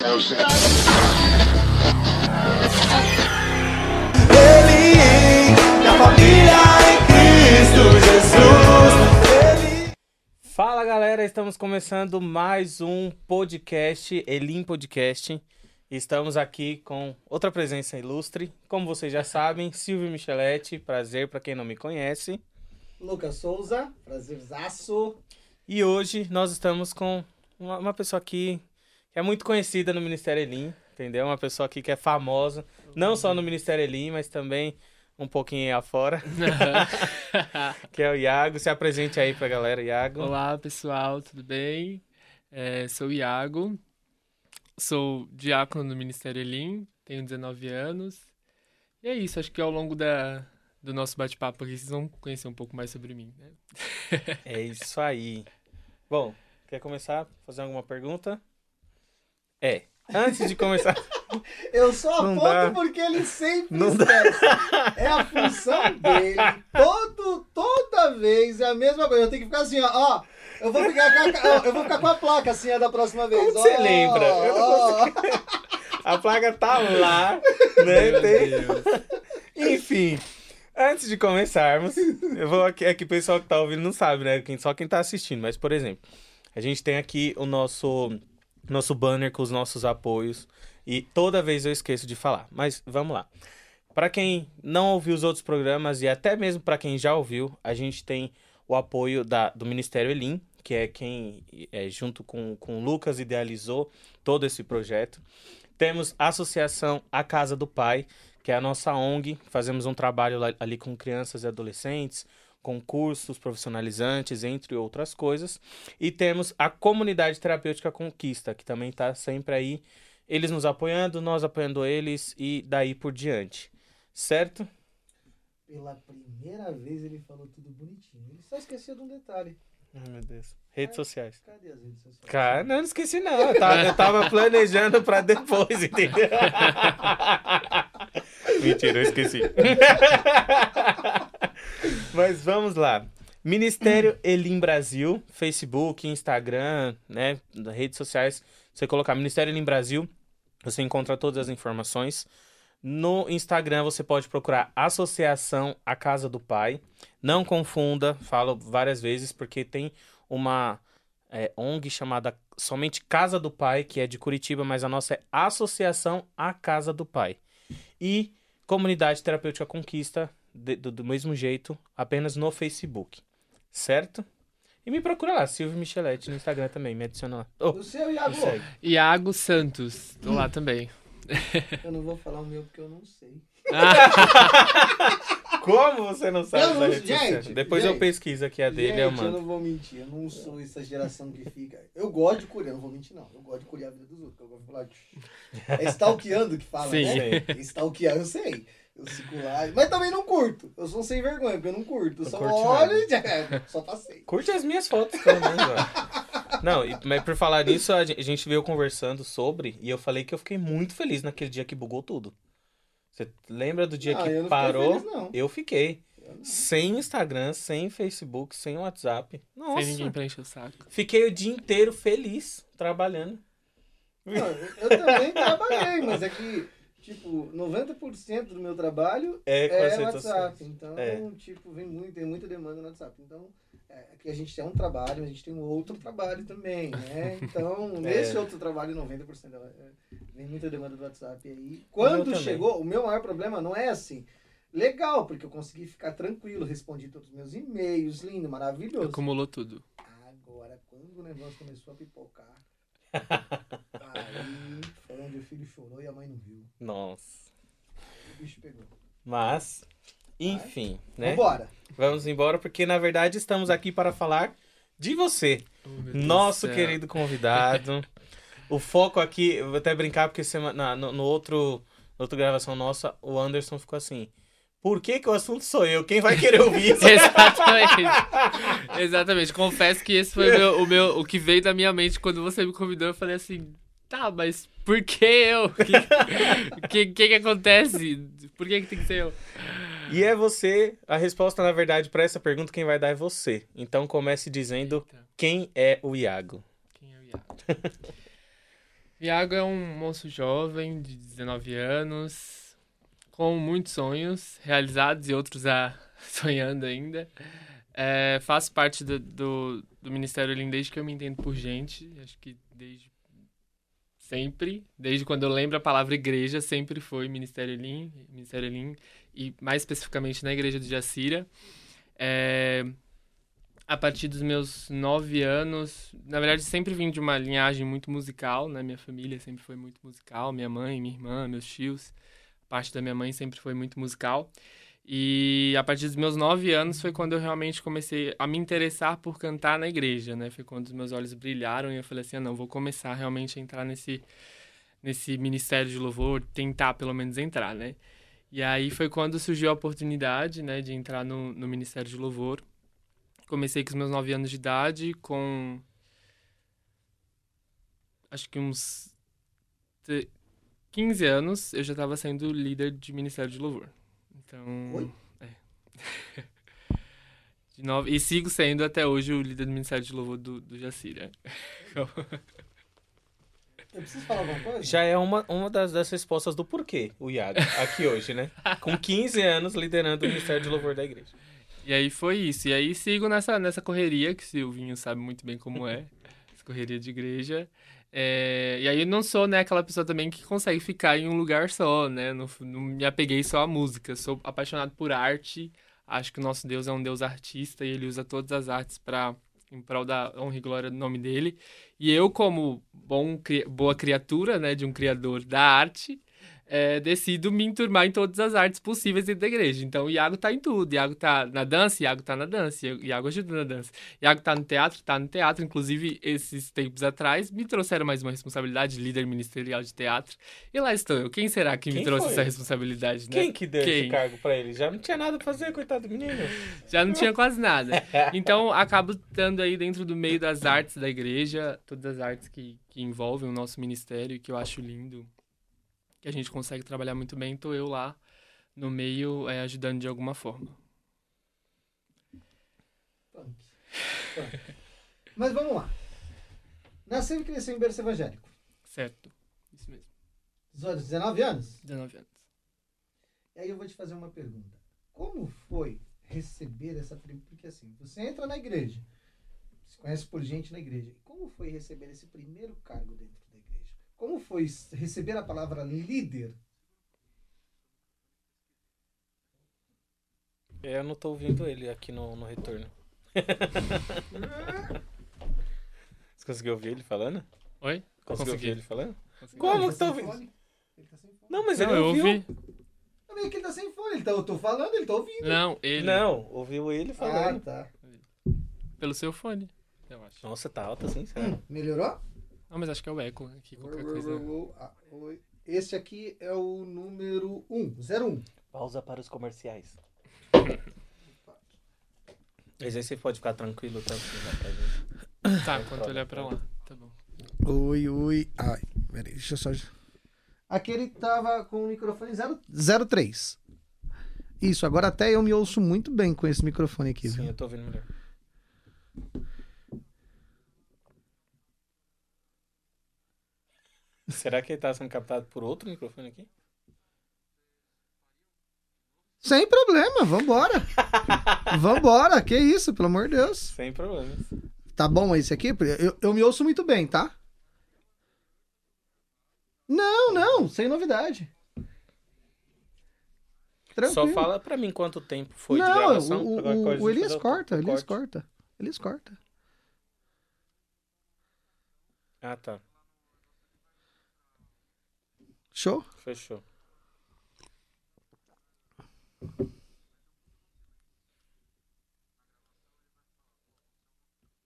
Ele, minha família em Cristo Jesus. Fala galera, estamos começando mais um podcast, Elim Podcast. Estamos aqui com outra presença ilustre. Como vocês já sabem, Silvio Micheletti, prazer para quem não me conhece. Lucas Souza, prazerzaço. E hoje nós estamos com uma, uma pessoa aqui que é muito conhecida no Ministério Elim, entendeu? Uma pessoa aqui que é famosa, não só no Ministério Elim, mas também um pouquinho afora, que é o Iago. Se apresente aí pra galera, Iago. Olá, pessoal, tudo bem? É, sou o Iago, sou diácono no Ministério Elim, tenho 19 anos. E é isso, acho que ao longo da, do nosso bate-papo aqui vocês vão conhecer um pouco mais sobre mim. Né? É isso aí. Bom, quer começar? Fazer alguma pergunta? É. Antes de começar. Eu só Não aponto dá. porque ele sempre Não esquece. É a função dele. Todo, toda vez é a mesma coisa. Eu tenho que ficar assim, ó. ó eu, vou ficar com a, eu vou ficar com a placa assim, da próxima vez. Como você ó, lembra? Eu não ó. A placa tá lá, né? Meu Tem- Deus. Enfim, antes de começarmos, eu vou aqui, é que o pessoal que tá ouvindo não sabe, né? Quem, só quem tá assistindo. Mas, por exemplo, a gente tem aqui o nosso, nosso banner com os nossos apoios. E toda vez eu esqueço de falar. Mas vamos lá. Para quem não ouviu os outros programas e até mesmo para quem já ouviu, a gente tem o apoio da, do Ministério Elim, que é quem, é, junto com, com o Lucas, idealizou todo esse projeto. Temos a Associação A Casa do Pai, que é a nossa ONG. Fazemos um trabalho ali com crianças e adolescentes, com cursos profissionalizantes, entre outras coisas. E temos a Comunidade Terapêutica Conquista, que também está sempre aí, eles nos apoiando, nós apoiando eles e daí por diante. Certo? Pela primeira vez ele falou tudo bonitinho. Ele só esqueceu de um detalhe. Ai, meu Deus. Redes sociais. Cadê as redes sociais? Cara, não, não esqueci não. Eu tava, eu tava planejando pra depois, entendeu? Mentira, eu esqueci. Mas vamos lá. Ministério Elim Brasil, Facebook, Instagram, né, redes sociais. Você colocar Ministério Elim Brasil, você encontra todas as informações. No Instagram você pode procurar Associação A Casa do Pai. Não confunda, falo várias vezes, porque tem uma é, ONG chamada somente Casa do Pai, que é de Curitiba, mas a nossa é Associação A Casa do Pai. E Comunidade Terapêutica Conquista, de- do, do mesmo jeito, apenas no Facebook. Certo? E me procura lá, Silvio Micheletti, no Instagram também, me adiciona lá. Oh, O seu, Iago? Iago Santos, tô lá também. Eu não vou falar o meu porque eu não sei. Como você não sabe Eu da não- rede social? gente, Depois eu gente, pesquiso aqui a dele Gente, eu eu mando. não vou mentir, eu não sou essa geração que fica. Eu gosto de curiar, não vou mentir, não. Eu gosto de curiar a vida dos outros. Eu gosto de falar. É stalkeando que fala, Sim. né? Stalkear, eu sei. Eu fico lá. Mas também não curto. Eu sou sem vergonha, porque eu não curto. Eu Não só curte olho e já. Só passei. Curte as minhas fotos, pelo menos. Não, mas por falar nisso, a gente veio conversando sobre, e eu falei que eu fiquei muito feliz naquele dia que bugou tudo. Você lembra do dia Ah, que eu não parou? feliz, não. Eu fiquei. Eu não. Sem Instagram, sem Facebook, sem WhatsApp. Nossa. Sem ninguém pra encher o saco. Fiquei o dia inteiro feliz, trabalhando. Não, eu também trabalhei, mas é que, tipo, 90% do meu trabalho É, com é WhatsApp. Então, É. tipo, vem muito, tem muita demanda no WhatsApp. Então, é, aqui a gente tem um trabalho, mas a gente tem um outro trabalho também, né? Então, nesse outro trabalho, 90% dela, é, vem muita demanda do WhatsApp aí. Quando chegou, o meu maior problema não é assim. Legal, porque eu consegui ficar tranquilo, respondi todos os meus e-mails, lindo, maravilhoso. Acumulou tudo. Agora, quando o negócio começou a pipocar, aí onde o filho chorou e a mãe não viu. Nossa. O bicho pegou. Mas, enfim, né? Vambora. Vamos embora, porque na verdade estamos aqui para falar de você. Oh, Nosso querido convidado. o foco aqui, eu vou até brincar, porque semana, no, no outro, na outra gravação nossa, o Anderson ficou assim. Por que, que o assunto sou eu? Quem vai querer ouvir isso? Exatamente. Exatamente. Confesso que esse foi o, meu, o, meu- o que veio da minha mente quando você me convidou. Eu falei assim, tá, mas por que eu? O que, que, que que acontece? Por que, que tem que ser eu? E é você, a resposta, na verdade, para essa pergunta, quem vai dar é você. Então comece dizendo Eita, quem é o Iago. quem é o Iago? Iago é um moço jovem de 19 anos, com muitos sonhos realizados e outros a sonhando ainda. É, faço parte do, do, do Ministério Elim desde que eu me entendo por gente. Acho que desde sempre, desde quando eu lembro a palavra igreja, sempre foi Ministério Elim, Ministério Elim, e mais especificamente na igreja de Jacira. É, a partir dos meus nove anos, na verdade sempre vim de uma linhagem muito musical, né? Minha família sempre foi muito musical, minha mãe, minha irmã, meus tios, parte da minha mãe sempre foi muito musical. E a partir dos meus nove anos foi quando eu realmente comecei a me interessar por cantar na igreja, né? Foi quando os meus olhos brilharam e eu falei assim, ah, não, vou começar realmente a entrar nesse, nesse ministério de louvor, tentar pelo menos entrar, né? E aí foi quando surgiu a oportunidade, né, de entrar no, no ministério de louvor. Comecei com os meus nove anos de idade, com acho que uns 15 anos eu já estava sendo líder de ministério de louvor. Então. Oi? É. De novo, e sigo sendo até hoje o líder do Ministério de Louvor do, do Jacira. Eu preciso falar alguma coisa? Já é uma, uma das, das respostas do porquê, o Iago, aqui hoje, né? Com 15 anos liderando o Ministério de Louvor da igreja. E aí foi isso. E aí sigo nessa, nessa correria, que o Silvinho sabe muito bem como é, essa correria de igreja. É, e aí eu não sou, né, aquela pessoa também que consegue ficar em um lugar só, né? Não, não me apeguei só à música. Sou apaixonado por arte. Acho que o nosso Deus é um Deus artista e ele usa todas as artes para em prol da honra e glória do nome dele. E eu, como bom, boa criatura, né, de um criador da arte, é, decido me enturmar em todas as artes possíveis dentro da igreja. Então, o Iago tá em tudo. Iago tá na dança, Iago tá na dança, Iago ajuda na dança. Iago tá no teatro, tá no teatro. Inclusive, esses tempos atrás, me trouxeram mais uma responsabilidade, líder ministerial de teatro. E lá estou eu. Quem será que Quem me trouxe foi? essa responsabilidade, né? Quem que deu esse Quem? cargo pra ele? Já não tinha nada pra fazer, coitado do menino. Já não tinha quase nada. Então, acabo estando aí dentro do meio das artes da igreja, todas as artes que, que envolvem o nosso ministério, que eu acho lindo, que a gente consegue trabalhar muito bem. Tô eu lá no meio, é, ajudando de alguma forma. Punk. Punk. Mas vamos lá. Nasceu e cresceu em berço evangélico. Certo. Isso mesmo. 19 anos? 19 anos. E aí eu vou te fazer uma pergunta. Como foi receber essa primeira... Porque assim, você entra na igreja, se conhece por gente na igreja. Como foi receber esse primeiro cargo dentro? Como foi receber a palavra líder? É, Eu não tô ouvindo ele aqui no, no retorno. Você conseguiu ouvir ele falando? Oi? Conseguiu Consegui. ouvir ele falando? Consegui. Como Ele que tá sem ouvindo? fone. Ele tá sem fone. Não, mas Não, ele eu ouviu. ouvi. Eu vi que ele tá sem fone. Ele tá, eu tô falando, ele tá ouvindo. Não, ele. Não, ouviu ele Ah, falando. tá. Pelo seu fone, eu acho. Nossa, tá alto assim, sério. Hum, melhorou? Não, mas acho que é o eco aqui, qualquer coisa. Ah, oi. Esse aqui é o número 1, 01. Pausa para os comerciais. Mas aí você pode ficar tranquilo, tá? Porque dá pra gente. Tá, enquanto eu olhar pra lá. Tá bom. Oi, oi. Ai, peraí, deixa eu só. Aqui ele tava com o microfone 0, 03. Isso, agora até eu me ouço muito bem com esse microfone aqui, Sim, viu? eu tô ouvindo melhor. Será que ele tá sendo captado por outro microfone aqui? Sem problema, vambora. vambora, que isso, pelo amor de Deus. Sem problemas. Tá bom esse aqui? Eu, eu me ouço muito bem, tá? Não, não, sem novidade. Tranquilo. Só fala pra mim quanto tempo foi de não, gravação. o, o, o Elias corta, Elias corte. corta. Elias corta. Ah, tá. Show? Fechou.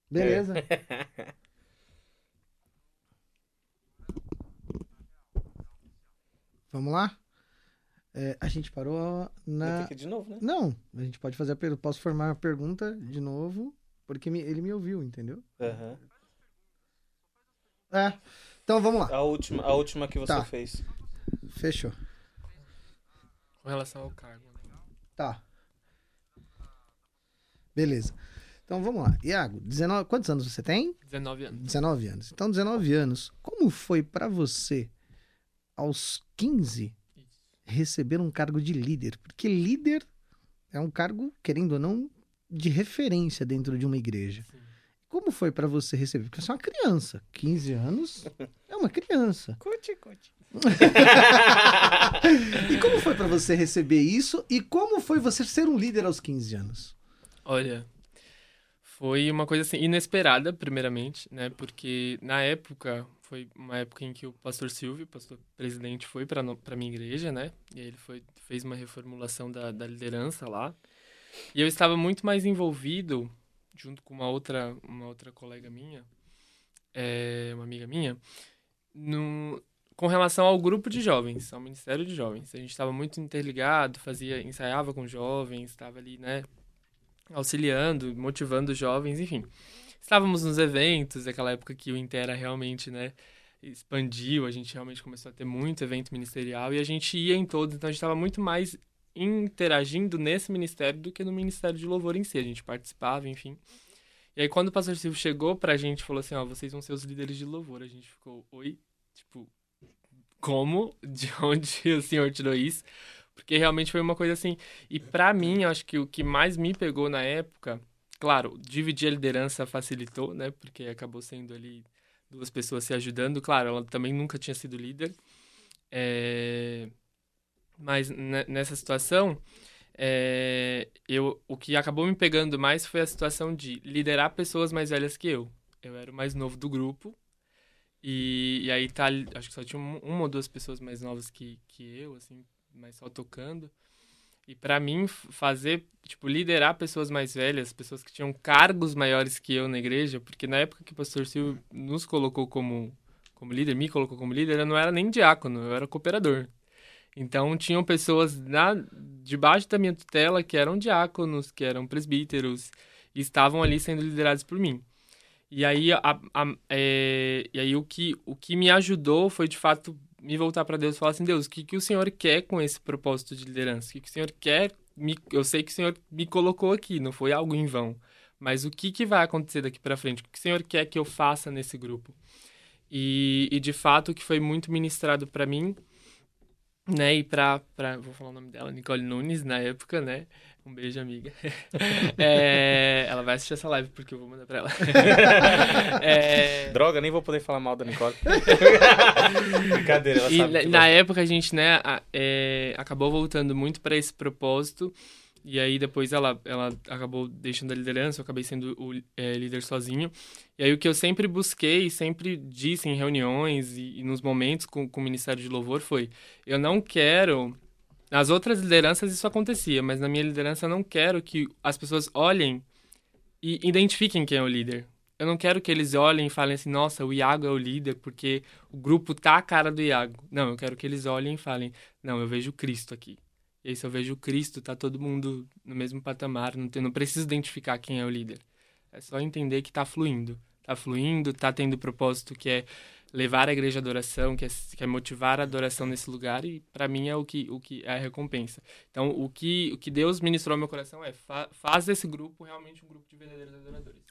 Beleza. Vamos lá? É, a gente parou na. ir de novo, né? Não, a gente pode fazer a pergunta. Posso formar a pergunta de novo, porque me- ele me ouviu, entendeu? Aham. É. Então vamos lá. A última, a última que você Tá. fez. Fechou. Com relação ao cargo. né? Tá. Beleza. Então vamos lá. Iago, 19, quantos anos você tem? 19 anos. 19 anos. Então, 19 anos. Como foi pra você, aos 15, receber um cargo de líder? Porque líder é um cargo, querendo ou não, de referência dentro de uma igreja. Sim. Como foi pra você receber? Porque você é uma criança. 15 anos é uma criança. Curte, curte. E como foi pra você receber isso? E como foi você ser um líder aos 15 anos? Olha, foi uma coisa assim inesperada, primeiramente, né? Porque na época foi uma época em que o pastor Silvio, pastor presidente, foi para para minha igreja, né? E ele foi fez uma reformulação da, da liderança lá. E eu estava muito mais envolvido junto com uma outra uma outra colega minha, é, uma amiga minha, no com relação ao grupo de jovens, ao Ministério de Jovens. A gente estava muito interligado, fazia, ensaiava com jovens, estava ali, né, auxiliando, motivando jovens, enfim. Estávamos nos eventos, aquela época que o Intera realmente, né, expandiu, a gente realmente começou a ter muito evento ministerial e a gente ia em todos, então a gente estava muito mais interagindo nesse ministério do que no Ministério de Louvor em si. A gente participava, enfim. E aí quando o pastor Silvio chegou pra gente falou assim, ó, vocês vão ser os líderes de louvor, a gente ficou, oi, tipo, como? De onde o senhor tirou isso? Porque realmente foi uma coisa assim. E pra mim, acho que o que mais me pegou na época, claro, dividir a liderança facilitou, né? Porque acabou sendo ali duas pessoas se ajudando. Claro, ela também nunca tinha sido líder. É, Mas ne- nessa situação, é, eu, o que acabou me pegando mais foi a situação de liderar pessoas mais velhas que eu. Eu era o mais novo do grupo. E, e aí tá, acho que só tinha um- uma ou duas pessoas mais novas que, que eu, assim, mas só tocando. E pra mim, fazer, tipo, liderar pessoas mais velhas, pessoas que tinham cargos maiores que eu na igreja, porque na época que o pastor Silvio nos colocou como, como líder, me colocou como líder, eu não era nem diácono, eu era cooperador. Então, tinham pessoas na, debaixo da minha tutela que eram diáconos, que eram presbíteros, e estavam ali sendo liderados por mim. E aí, a, a- é, e aí o, que, o que me ajudou foi, de fato, me voltar para Deus e falar assim, Deus, o que, que o Senhor quer com esse propósito de liderança? O que, que o Senhor quer? Me, eu sei que o Senhor me colocou aqui, não foi algo em vão. Mas o que, que vai acontecer daqui para frente? O que, o Senhor quer que eu faça nesse grupo? E, e de fato, o que foi muito ministrado para mim, né, e pra, vou falar o nome dela, Nicole Nunes, na época, né, um beijo, amiga. É, ela vai assistir essa live porque eu vou mandar pra ela. É, Droga, nem vou poder falar mal da Nicole. Brincadeira, ela e sabe. na, que na época a gente, né, a- é, acabou voltando muito para esse propósito. E aí depois ela, ela acabou deixando a liderança, eu acabei sendo o é, líder sozinho. E aí o que eu sempre busquei, sempre disse em reuniões e, e nos momentos com, com o Ministério de Louvor foi: eu não quero. Nas outras lideranças isso acontecia, mas na minha liderança eu não quero que as pessoas olhem e identifiquem quem é o líder. Eu não quero que eles olhem e falem assim, nossa, o Iago é o líder porque o grupo tá a cara do Iago. Não, eu quero que eles olhem e falem, não, eu vejo Cristo aqui. E aí, se eu vejo Cristo, tá todo mundo no mesmo patamar, não, tem, não preciso identificar quem é o líder. É só entender que tá fluindo. Tá fluindo, tá tendo propósito que é levar a igreja à adoração, que é, que é motivar a adoração nesse lugar, e para mim é o que, o que é a recompensa. Então, o que, o que Deus ministrou ao meu coração é fa faz desse grupo realmente um grupo de verdadeiros adoradores.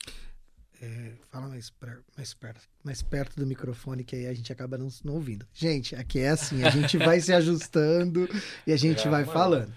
É, fala mais, per- mais, perto, mais perto do microfone, que aí a gente acaba não, não ouvindo. Gente, aqui é assim, a gente vai se ajustando e a gente É, vai mano. falando.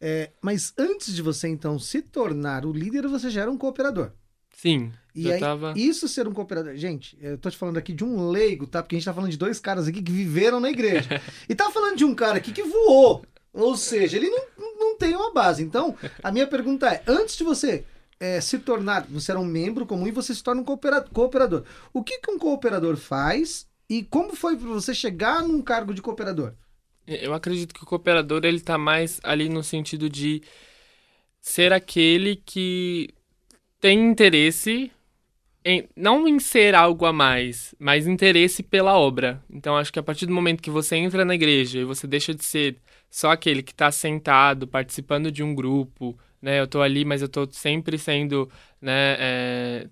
É, mas antes de você, então, se tornar o líder, você já era um cooperador. Sim, E aí, tava... isso ser um cooperador. Gente, eu tô te falando aqui de um leigo, tá? Porque a gente tá falando de dois caras aqui que viveram na igreja. e tá falando de um cara aqui que voou. Ou seja, ele não, não tem uma base. Então, a minha pergunta é: antes de você é, se tornar, você era um membro comum e você se torna um coopera- cooperador. O que, que um cooperador faz e como foi pra você chegar num cargo de cooperador? Eu acredito que o cooperador ele tá mais ali no sentido de ser aquele que tem interesse em não em ser algo a mais, mas interesse pela obra. Então acho que a partir do momento que você entra na igreja e você deixa de ser só aquele que está sentado participando de um grupo, né? Eu tô ali, mas eu tô sempre sendo, né? é,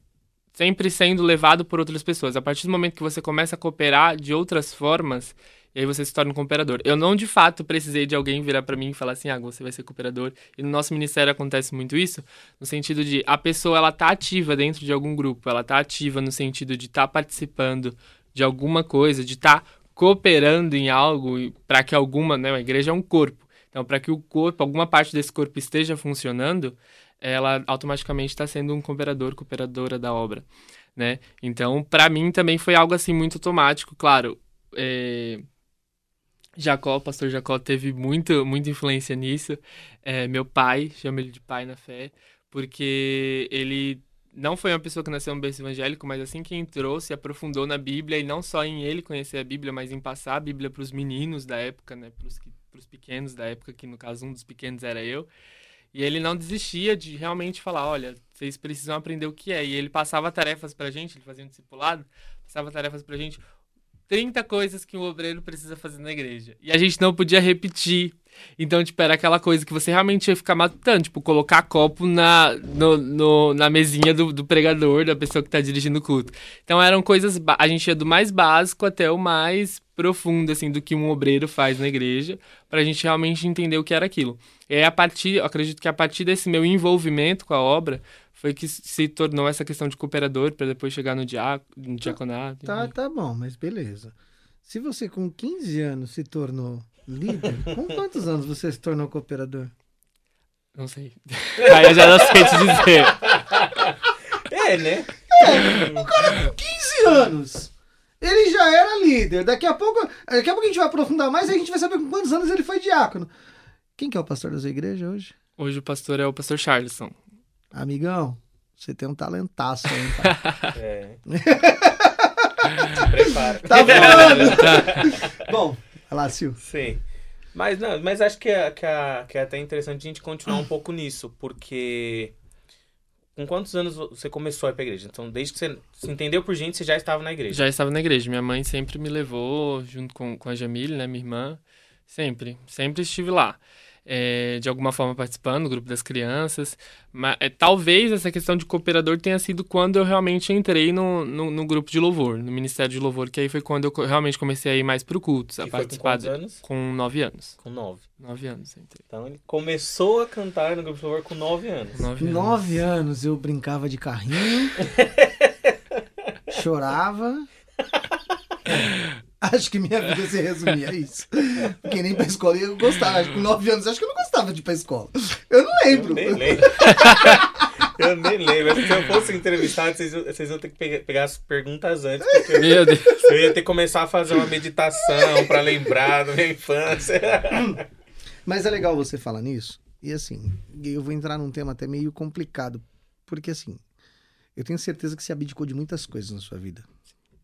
sempre sendo levado por outras pessoas. A partir do momento que você começa a cooperar de outras formas, E aí você se torna um cooperador. Eu não, de fato, precisei de alguém virar para mim e falar assim, ah, você vai ser cooperador. E no nosso ministério acontece muito isso, no sentido de a pessoa, ela tá ativa dentro de algum grupo, ela tá ativa no sentido de estar tá participando de alguma coisa, de estar tá cooperando em algo para que alguma, né, a igreja é um corpo. Então, para que o corpo, alguma parte desse corpo esteja funcionando, ela automaticamente está sendo um cooperador, cooperadora da obra, né? Então, para mim também foi algo assim muito automático, claro. É... Jacó, o pastor Jacó teve muito, muita influência nisso. É, meu pai, chamo ele de pai na fé, porque ele não foi uma pessoa que nasceu um berço evangélico, mas assim que entrou, se aprofundou na Bíblia e não só em ele conhecer a Bíblia, mas em passar a Bíblia para os meninos da época, né, para os pequenos da época, que no caso um dos pequenos era eu. E ele não desistia de realmente falar, olha, vocês precisam aprender o que é. E ele passava tarefas pra gente, ele fazia um discipulado, passava tarefas pra gente, 30 coisas que um obreiro precisa fazer na igreja. E a gente não podia repetir. Então, tipo, era aquela coisa que você realmente ia ficar matando, tipo, colocar copo na, no, no, na mesinha do, do, pregador, da pessoa que tá dirigindo o culto. Então, eram coisas, a gente ia do mais básico até o mais profundo, assim, do que um obreiro faz na igreja, pra gente realmente entender o que era aquilo. E aí, a partir, acredito que a partir desse meu envolvimento com a obra, foi que se tornou essa questão de cooperador para depois chegar no, diac no diaconato. Tá, tá bom, mas beleza. Se você com 15 anos se tornou líder, com quantos anos você se tornou cooperador? Não sei. Aí eu já não sei te dizer. É, né? É, o cara com 15 anos. Ele já era líder. Daqui a pouco, daqui a pouco a gente vai aprofundar mais e a gente vai saber com quantos anos ele foi diácono. Quem que é o pastor da sua igreja hoje? Hoje o pastor é o pastor Charleson. Amigão, você tem um talentaço aí, tá? É. Prepara. Tá voando. Bom, vai lá, Sil. Sim. Mas não, mas acho que é, que, é, que é até interessante a gente continuar um pouco nisso, porque com quantos anos você começou a ir pra igreja? Então, desde que você se entendeu por gente, você já estava na igreja? Já estava na igreja. Minha mãe sempre me levou, junto com, com a Jamile, né, minha irmã. Sempre, sempre estive lá. É, de alguma forma participando, do grupo das crianças. Mas, é, talvez essa questão de cooperador tenha sido quando eu realmente entrei no, no, no, grupo de louvor, no Ministério de Louvor, que aí foi quando eu realmente comecei a ir mais pro culto, a E foi participar. com anos? Com nove anos. Com nove. Nove anos entrei. Então ele começou a cantar no grupo de louvor com nove anos. Com nove anos. Nove anos eu brincava de carrinho, chorava. Acho que minha vida se resumia a isso. Porque nem pra escola eu gostava. Acho que com nove anos acho que eu não gostava de ir pra escola. Eu não lembro. Eu nem lembro. eu nem lembro. Se eu fosse entrevistado, vocês, iam- vocês iam ter que pegar, as perguntas antes, porque eu, Meu Deus. eu ia ter que começar a fazer uma meditação pra lembrar da minha infância. Mas é legal você falar nisso. E assim, eu vou entrar num tema até meio complicado. Porque assim, eu tenho certeza que você abdicou de muitas coisas na sua vida.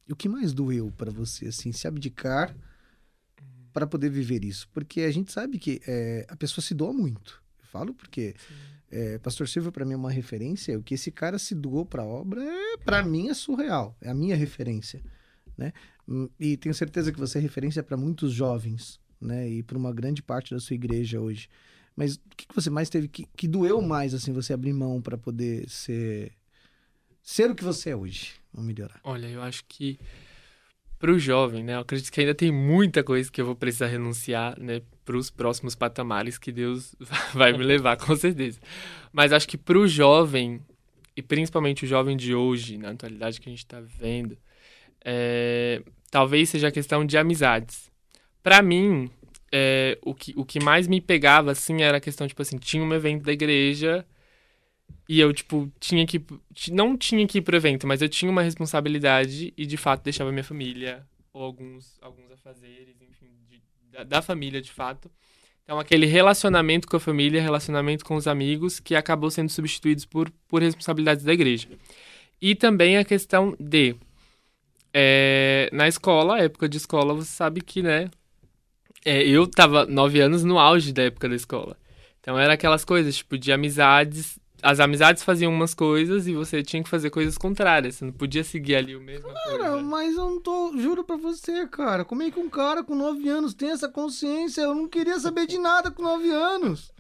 E o que mais doeu pra você, assim, se abdicar para poder viver isso? Porque a gente sabe que é, a pessoa se doa muito. Eu falo porque é, Pastor Silvio para mim é uma referência. O que esse cara se doou para a obra é para mim é surreal. É a minha referência, né? Hum, E tenho certeza que você é referência para muitos jovens, né? E para uma grande parte da sua igreja hoje. Mas o que, que você mais teve que, que doeu mais assim você abrir mão para poder ser ser o que você é hoje? Vamos melhorar. Olha, eu acho que pro jovem, né? Eu acredito que ainda tem muita coisa que eu vou precisar renunciar, né? Pros próximos patamares que Deus vai me levar, com certeza. Mas acho que pro jovem, e principalmente o jovem de hoje, na atualidade que a gente tá vivendo, é, talvez seja a questão de amizades. Pra mim, é, o, que, o que mais me pegava, assim, era a questão, tipo assim, tinha um evento da igreja e eu, tipo, tinha que. Não tinha que ir pro evento, mas eu tinha uma responsabilidade e, de fato, deixava minha família, ou alguns, alguns afazeres, enfim, de- da, da família, de fato. Então, aquele relacionamento com a família, relacionamento com os amigos, que acabou sendo substituídos por, por responsabilidades da igreja. E também a questão de. é, na escola, época de escola, você sabe que, né? é, eu tava nove anos no auge da época da escola. Então era aquelas coisas, tipo, de amizades. As amizades faziam umas coisas e você tinha que fazer coisas contrárias. Você não podia seguir ali o mesmo Cara, coisa. mas eu não tô. Juro pra você, cara. Como é que um cara com 9 anos tem essa consciência? Eu não queria saber de nada com 9 anos.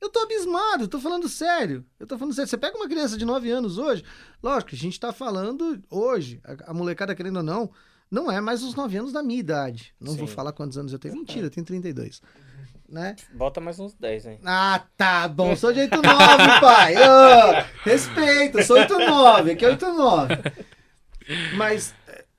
Eu tô abismado, eu tô falando sério. Eu tô falando sério. Você pega uma criança de 9 anos hoje, lógico, a gente tá falando hoje, a, a molecada querendo ou não, não é mais os 9 anos da minha idade. Não vou Sim. falar quantos anos eu tenho. Mentira, eu tenho 32. Né? Bota mais uns 10, hein? Ah, tá bom. Sou de 89, pai. Ô, respeita, sou 89. Aqui é 89. Mas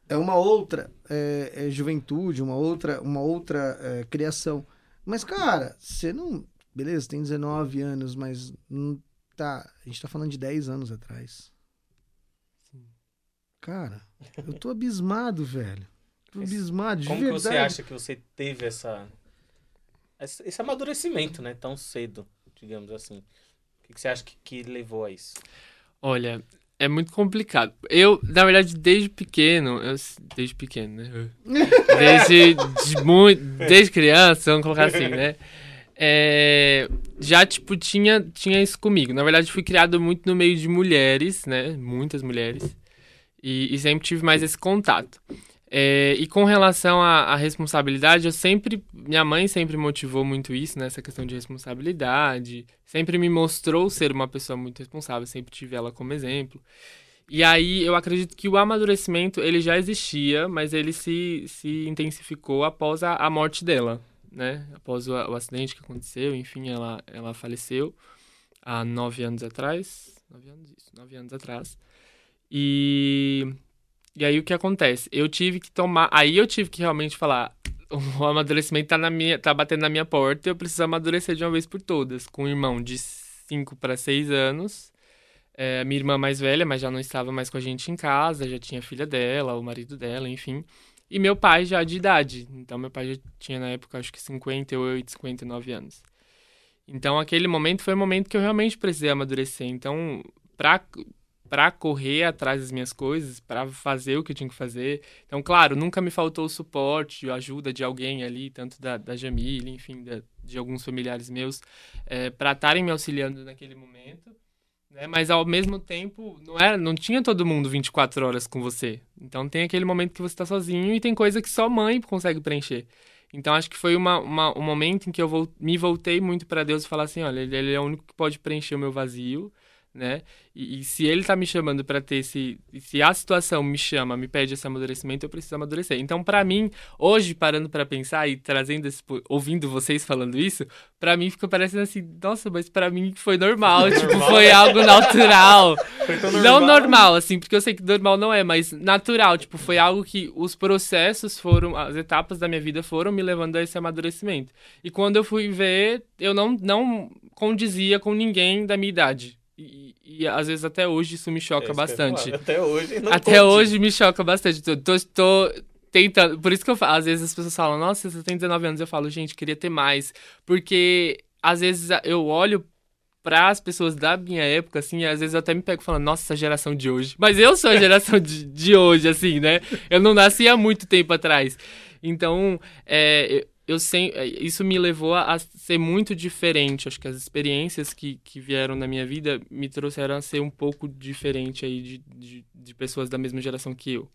é- uma outra é, é juventude, uma outra, uma outra é, criação. Mas, cara, você não. Beleza, tem 19 anos, mas não tá. A gente tá falando de 10 anos atrás. Cara, eu tô abismado, velho. Tô abismado, de Como que verdade. você acha que você teve essa- esse amadurecimento, né? Tão cedo, digamos assim. O que, que você acha que, que levou a isso? Olha, é muito complicado. Eu, na verdade, desde pequeno, eu, desde pequeno, né? Desde, de muito, desde criança, vamos colocar assim, né? É, já, tipo, tinha, tinha isso comigo. Na verdade, fui criado muito no meio de mulheres, né? Muitas mulheres. E, e sempre tive mais esse contato. É, e com relação à, à responsabilidade, eu sempre. Minha mãe sempre motivou muito isso, né? Essa questão de responsabilidade. Sempre me mostrou ser uma pessoa muito responsável, sempre tive ela como exemplo. E aí eu acredito que o amadurecimento ele já existia, mas ele se, se intensificou após a, a morte dela, né? Após o, o acidente que aconteceu, enfim, ela, ela faleceu há nove anos atrás. Nove anos, isso, nove anos atrás. E, e aí o que acontece? Eu tive que tomar. Aí eu tive que realmente falar. O amadurecimento tá, na minha, tá batendo na minha porta e eu preciso amadurecer de uma vez por todas. Com um irmão de 5 para 6 anos. É, minha irmã mais velha, mas já não estava mais com a gente em casa, já tinha a filha dela, o marido dela, enfim. E meu pai já de idade. Então, meu pai já tinha na época, acho que 58, 59 anos. Então, aquele momento foi o momento que eu realmente precisei amadurecer. Então, pra, pra correr atrás das minhas coisas, para fazer o que eu tinha que fazer. Então, claro, nunca me faltou o suporte, a ajuda de alguém ali, tanto da, da Jamile, enfim, da- de alguns familiares meus, é, para estarem me auxiliando naquele momento né? Mas ao mesmo tempo, não era, não tinha todo mundo 24 horas com você. Então tem aquele momento que você tá sozinho e tem coisa que só mãe consegue preencher. Então acho que foi uma, uma- um momento em que eu me voltei muito para Deus e falar assim, olha, ele, ele é o único que pode preencher o meu vazio, né? E, e se ele tá me chamando para ter esse, se a situação me chama, me pede esse amadurecimento, eu preciso amadurecer. Então para mim, hoje parando para pensar e trazendo esse, ouvindo vocês falando isso, para mim fica parecendo assim, nossa, mas para mim foi normal, tipo, Normal. foi algo natural. Foi tão Não normal, assim, porque eu sei que normal não é, mas natural. Tipo, foi algo que os processos foram, as etapas da minha vida foram me levando a esse amadurecimento. E quando eu fui ver, eu não, não condizia com ninguém da minha idade. E, e às vezes até hoje isso me É choca ia bastante. Até hoje. não Até conte. hoje me choca bastante. Tô, tô, tô tentando. Por isso que eu falo, às vezes as pessoas falam, nossa, você tem 19 anos. Eu falo, gente, queria ter mais. Porque às vezes eu olho para as pessoas da minha época, assim, e às vezes eu até me pego falando, nossa, essa geração de hoje. Mas eu sou a geração de, de hoje, assim, né? Eu não nasci há muito tempo atrás. Então, é, eu sei, isso me levou a ser muito diferente. Acho que as experiências que, que vieram na minha vida me trouxeram a ser um pouco diferente aí de, de, de pessoas da mesma geração que eu.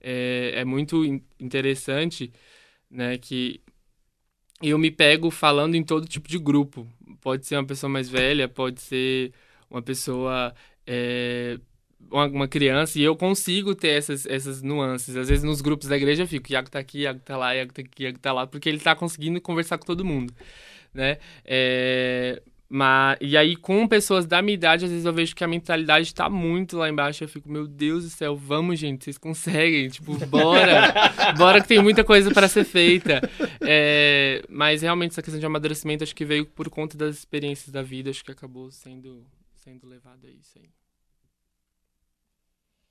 É, é muito in- interessante, né, que eu me pego falando em todo tipo de grupo. Pode ser uma pessoa mais velha, pode ser uma pessoa é, uma, uma criança, e eu consigo ter essas, essas nuances. Às vezes nos grupos da igreja eu fico, Iago tá aqui, Iago tá lá, Iago tá aqui, Iago tá lá, porque ele tá conseguindo conversar com todo mundo, né? É, mas, e aí, com pessoas da minha idade, às vezes eu vejo que a mentalidade tá muito lá embaixo. Eu fico, meu Deus do céu, vamos, gente, vocês conseguem. Tipo, bora. bora que tem muita coisa para ser feita. É, mas realmente, essa questão de amadurecimento, acho que veio por conta das experiências da vida. Acho que acabou sendo, sendo levado a isso aí.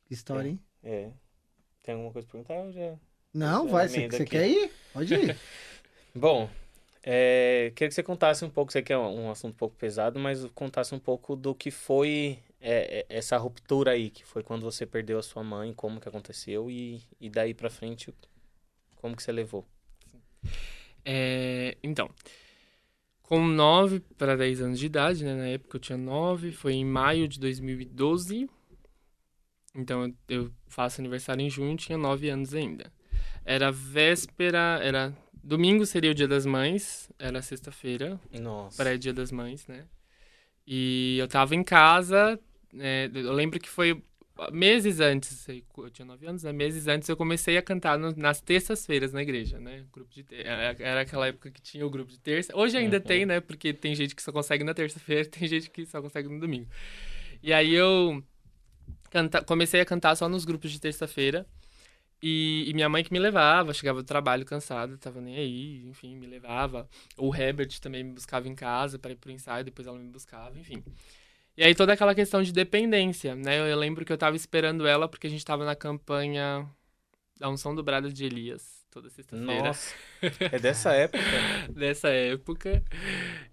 Que história, hein? É. Tem alguma coisa pra perguntar? ou já... Não, Já vai. Você você quer ir? Pode ir. Bom, é, queria que você contasse um pouco, sei que é um assunto um pouco pesado, mas contasse um pouco do que foi é, é, essa ruptura aí, que foi quando você perdeu a sua mãe, como que aconteceu e, e daí pra frente, como que você levou? É, então, com 9 para 10 anos de idade, né? Na época eu tinha 9, foi em maio de 2012. Então eu, faço aniversário em junho, tinha 9 anos ainda. Era véspera, era. Domingo seria o dia das mães, era sexta-feira, Nossa. pré-dia das mães, né? E eu tava em casa, né, eu lembro que foi meses antes, eu tinha 9 anos, né? Meses antes eu comecei a cantar no, nas terças-feiras na igreja, né? Grupo de era era aquela época que tinha o grupo de terça. Hoje ainda Uhum. tem, né? Porque tem gente que só consegue na terça-feira, tem gente que só consegue no domingo. E aí eu canta, comecei a cantar só nos grupos de terça-feira. E, e minha mãe que me levava, chegava do trabalho cansada, tava nem aí, enfim, me levava. O Herbert também me buscava em casa para ir pro ensaio, depois ela me buscava, enfim. E aí toda aquela questão de dependência, né? Eu, eu lembro que eu tava esperando ela porque a gente tava na campanha da unção dobrada de Elias, toda sexta-feira Nossa. É dessa época. dessa época.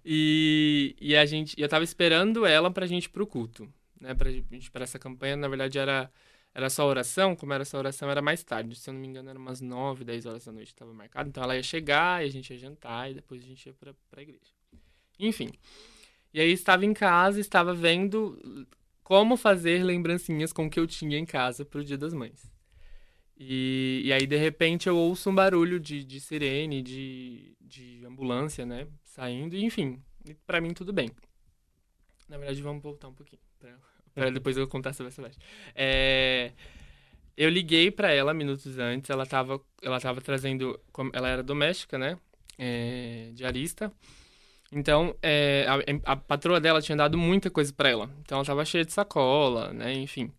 E, e a gente, eu tava esperando ela pra gente ir pro culto, né? Para essa campanha, na verdade era era só oração, como era só oração, era mais tarde, se eu não me engano, era umas 9, 10 horas da noite que tava marcado. Então ela ia chegar e a gente ia jantar e depois a gente ia pra, pra igreja. Enfim. E aí estava em casa, estava vendo como fazer lembrancinhas com o que eu tinha em casa pro Dia das Mães. E, e aí, de repente, eu ouço um barulho de, de sirene, de, de ambulância, né? Saindo, e, enfim, pra mim tudo bem. Na verdade, vamos voltar um pouquinho, pra, pra depois eu contar sobre essa parte. É, eu liguei pra ela minutos antes, ela tava, ela tava trazendo, ela era doméstica, né? É, diarista. Então, é, a, a patroa dela tinha dado muita coisa pra ela. Então, ela tava cheia de sacola, né? Enfim.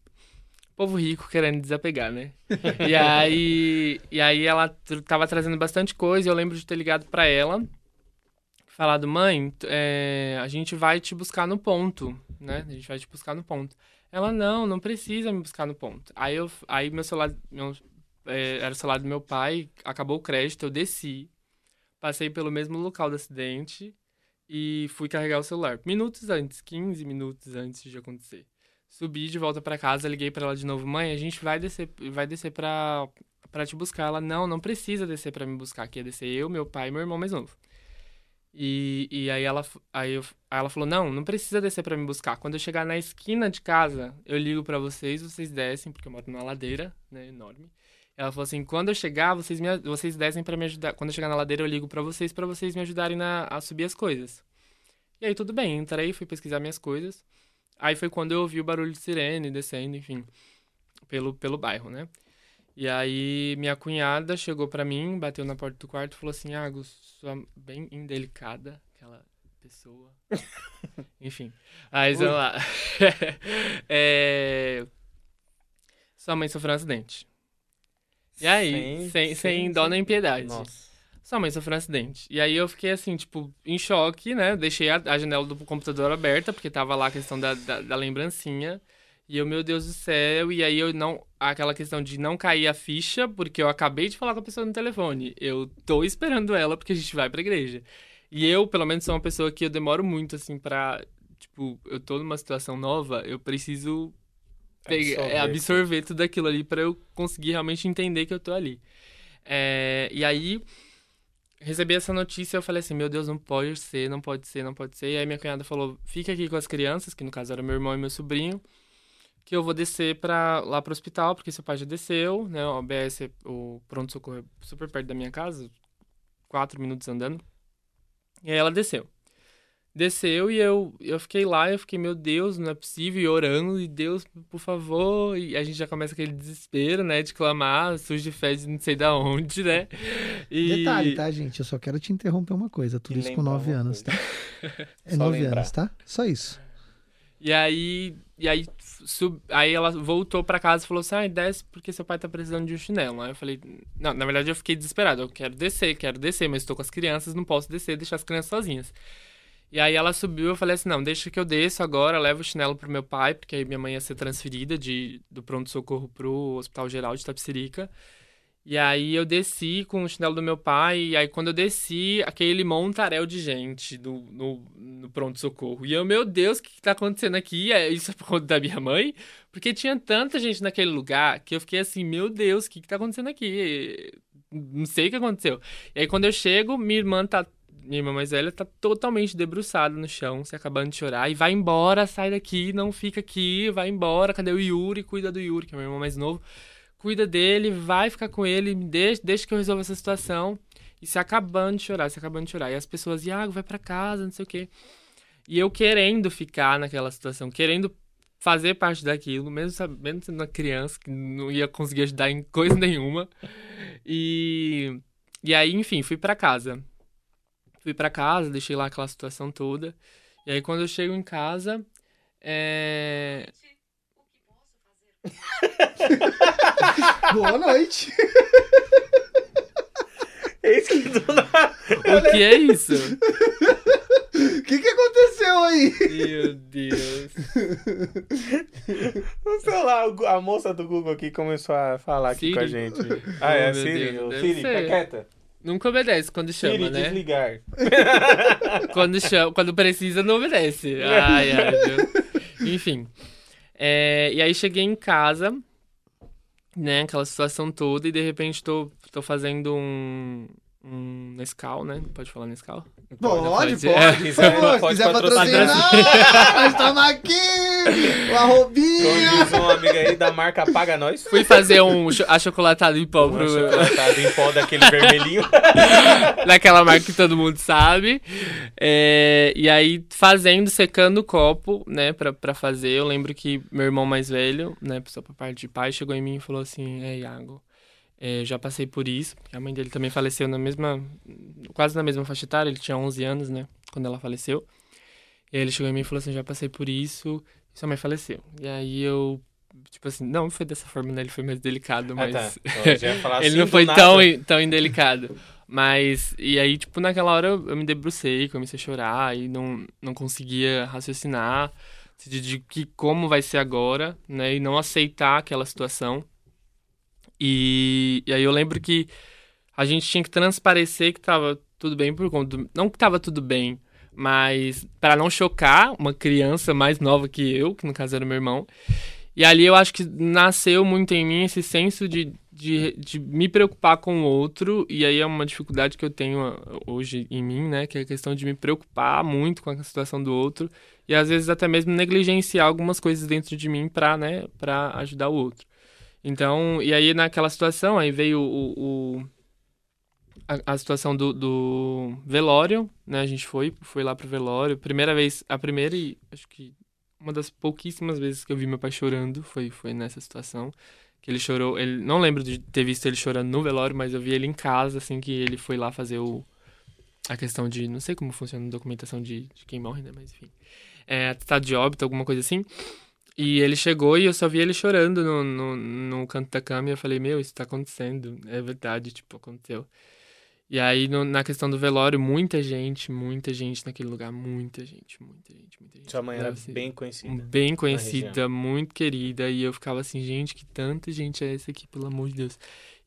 Povo rico querendo desapegar, né? e aí, e aí ela tava trazendo bastante coisa e eu lembro de ter ligado pra ela, falado, mãe, é, a gente vai te buscar no ponto, né? A gente vai te buscar no ponto. Ela, não, não precisa me buscar no ponto. Aí, eu, aí meu celular, meu, é, era o celular do meu pai, acabou o crédito, eu desci, passei pelo mesmo local do acidente e fui carregar o celular. Minutos antes, 15 minutos antes de acontecer. Subi de volta pra casa, liguei pra ela de novo, mãe, a gente vai descer, vai descer pra, pra te buscar. Ela, não, não precisa descer pra me buscar, aqui ia descer eu, meu pai e meu irmão mais novo. E, e aí, ela, aí, eu, aí ela falou, não, não precisa descer pra me buscar. Quando eu chegar na esquina de casa, eu ligo pra vocês, vocês descem, porque eu moro numa ladeira, né, enorme. Ela falou assim, quando eu chegar, vocês, me, vocês descem pra me ajudar. Quando eu chegar na ladeira, eu ligo pra vocês, pra vocês me ajudarem na, a subir as coisas. E aí, tudo bem, entrei, fui pesquisar minhas coisas. Aí foi quando eu ouvi o barulho de sirene descendo, enfim, pelo, pelo bairro, né? E aí minha cunhada chegou pra mim, bateu na porta do quarto e falou assim: Água, sua bem indelicada, aquela pessoa. enfim. Aí vamos lá. É, Sua mãe sofreu um acidente. E aí, sem, sem, dó nem piedade. Nossa. Sua mãe sofreu um acidente. E aí eu fiquei assim, tipo, em choque, né? Deixei a, a janela do computador aberta, porque tava lá a questão da, da, da lembrancinha. E eu, meu Deus do céu, e aí eu não. Aquela questão de não cair a ficha, porque eu acabei de falar com a pessoa no telefone. Eu tô esperando ela porque a gente vai pra igreja. E eu, pelo menos, sou uma pessoa que eu demoro muito, assim, pra. Tipo, eu tô numa situação nova, eu preciso pegar, Absorver. é, absorver tudo aquilo ali pra eu conseguir realmente entender que eu tô ali. É, e aí, recebi essa notícia eu falei assim, meu Deus, não pode ser, não pode ser, não pode ser. E aí minha cunhada falou, fica aqui com as crianças, que no caso era meu irmão e meu sobrinho, que eu vou descer pra, lá pro hospital, porque seu pai já desceu, né? O OBS, é- o pronto-socorro é super perto da minha casa, quatro minutos andando. E aí ela desceu. Desceu e eu, eu fiquei lá, eu fiquei, meu Deus, não é possível, e orando, e Deus, por favor, e a gente já começa aquele desespero, né, de clamar, surge fé de não sei da onde, né? E... Detalhe, tá, gente? Eu só quero te interromper uma coisa. Tudo E isso com lembrar 9 uma anos, tá? coisa. É Só 9 lembrar. anos, tá? Só isso. E aí, e aí, sub... aí ela voltou pra casa e falou assim, ah, desce porque seu pai tá precisando de um chinelo. Aí eu falei, não, na verdade eu fiquei desesperado, eu quero descer, quero descer, mas estou com as crianças, não posso descer, deixar as crianças sozinhas. E aí ela subiu, eu falei assim, não, deixa que eu desço agora, levo o chinelo pro meu pai, porque aí minha mãe ia ser transferida de, do pronto-socorro pro Hospital Geral de Tapsirica. E aí eu desci com o chinelo do meu pai, e aí quando eu desci, aquele montaréu de gente no, no, no pronto-socorro. E eu, meu Deus, o que, que tá acontecendo aqui? É isso é por conta da minha mãe? Porque tinha tanta gente naquele lugar que eu fiquei assim, meu Deus, o que, que tá acontecendo aqui? Não sei o que aconteceu. E aí quando eu chego, minha irmã tá. Minha irmã mais velha tá totalmente debruçada no chão, se acabando de chorar. E vai embora, sai daqui, não fica aqui, vai embora. Cadê o Yuri? Cuida do Yuri, que é meu irmão mais novo cuida dele, vai ficar com ele, deixa, deixa que eu resolva essa situação. E se acabando de chorar, se acabando de chorar. E as pessoas, Iago, vai pra casa, não sei o quê. E eu querendo ficar naquela situação, querendo fazer parte daquilo, mesmo sabendo sendo uma criança que não ia conseguir ajudar em coisa nenhuma. E, e aí, enfim, fui pra casa. Fui pra casa, deixei lá aquela situação toda. E aí, quando eu chego em casa, é... Boa noite. Eis que do nada. o que é isso? O que, que aconteceu aí? Meu Deus. Sei lá, a moça do Google aqui começou a falar aqui Siri? com a gente. Ah, é, Oh, meu Siri. Deus, Siri, fica quieta. Nunca obedece quando chama, Siri, né? desligar. Quando, chama, quando precisa, não obedece. Ai, ai, viu? Enfim. É, e aí cheguei em casa, né? Aquela situação toda, e de repente tô, tô fazendo um. Um Nescau, né? Pode falar Nescau? Pode, pode. É. Se pode quiser patrocinar. nós estamos aqui. O Como arrobinha. diz um amigo aí da marca Paga Nós. Fui fazer um cho- achocolatado em pó Um pro, chocolatado em pó daquele vermelhinho. daquela marca que todo mundo sabe. É, e aí, fazendo, secando o copo, né, pra, pra fazer. Eu lembro que meu irmão mais velho, né, pessoa pra parte de pai, chegou em mim e falou assim: É, Iago, é, já passei por isso. porque A mãe dele também faleceu na mesma. quase na mesma faixa etária, ele tinha 11 anos, né, quando ela faleceu. E aí ele chegou em mim e falou assim: Já passei por isso, e sua mãe faleceu. E aí eu. Tipo assim, não foi dessa forma, né? Ele foi mais delicado, Ah, mas. tá. Então, falar Ele assim não foi nada. tão, tão indelicado. Mas, e aí, tipo, naquela hora eu, eu me debrucei, comecei a chorar e não, não conseguia raciocinar de, de que como vai ser agora, né? E não aceitar aquela situação. E, e aí eu lembro que a gente tinha que transparecer que tava tudo bem por conta. do- Não que tava tudo bem, mas para não chocar uma criança mais nova que eu, que no caso era meu irmão. E ali eu acho que nasceu muito em mim esse senso de, de, de me preocupar com o outro, e aí é uma dificuldade que eu tenho ah, hoje em mim, né? Que é a questão de me preocupar muito com a situação do outro, e às vezes até mesmo negligenciar algumas coisas dentro de mim pra, né, ajudar o outro. Então, e aí naquela situação, aí veio o, o- a, a situação do, do velório, né? A gente foi, foi lá pro velório. Primeira vez, a primeira e acho que uma das pouquíssimas vezes que eu vi meu pai chorando foi, foi nessa situação. Que ele chorou, ele não lembro de ter visto ele chorando no velório, mas eu vi ele em casa, assim, que ele foi lá fazer o, a questão de, não sei como funciona a documentação de, de quem morre, né, mas enfim. É, atestado de óbito, alguma coisa assim. E ele chegou e eu só vi ele chorando no, no, no canto da cama e eu falei, meu, isso tá acontecendo. É verdade, tipo, aconteceu. E aí, no- na questão do velório, muita gente, muita gente naquele lugar, muita gente, muita gente, muita gente. Sua mãe era bem conhecida. bem conhecida, muito querida, e eu ficava assim, gente, que tanta gente é essa aqui, pelo amor de Deus.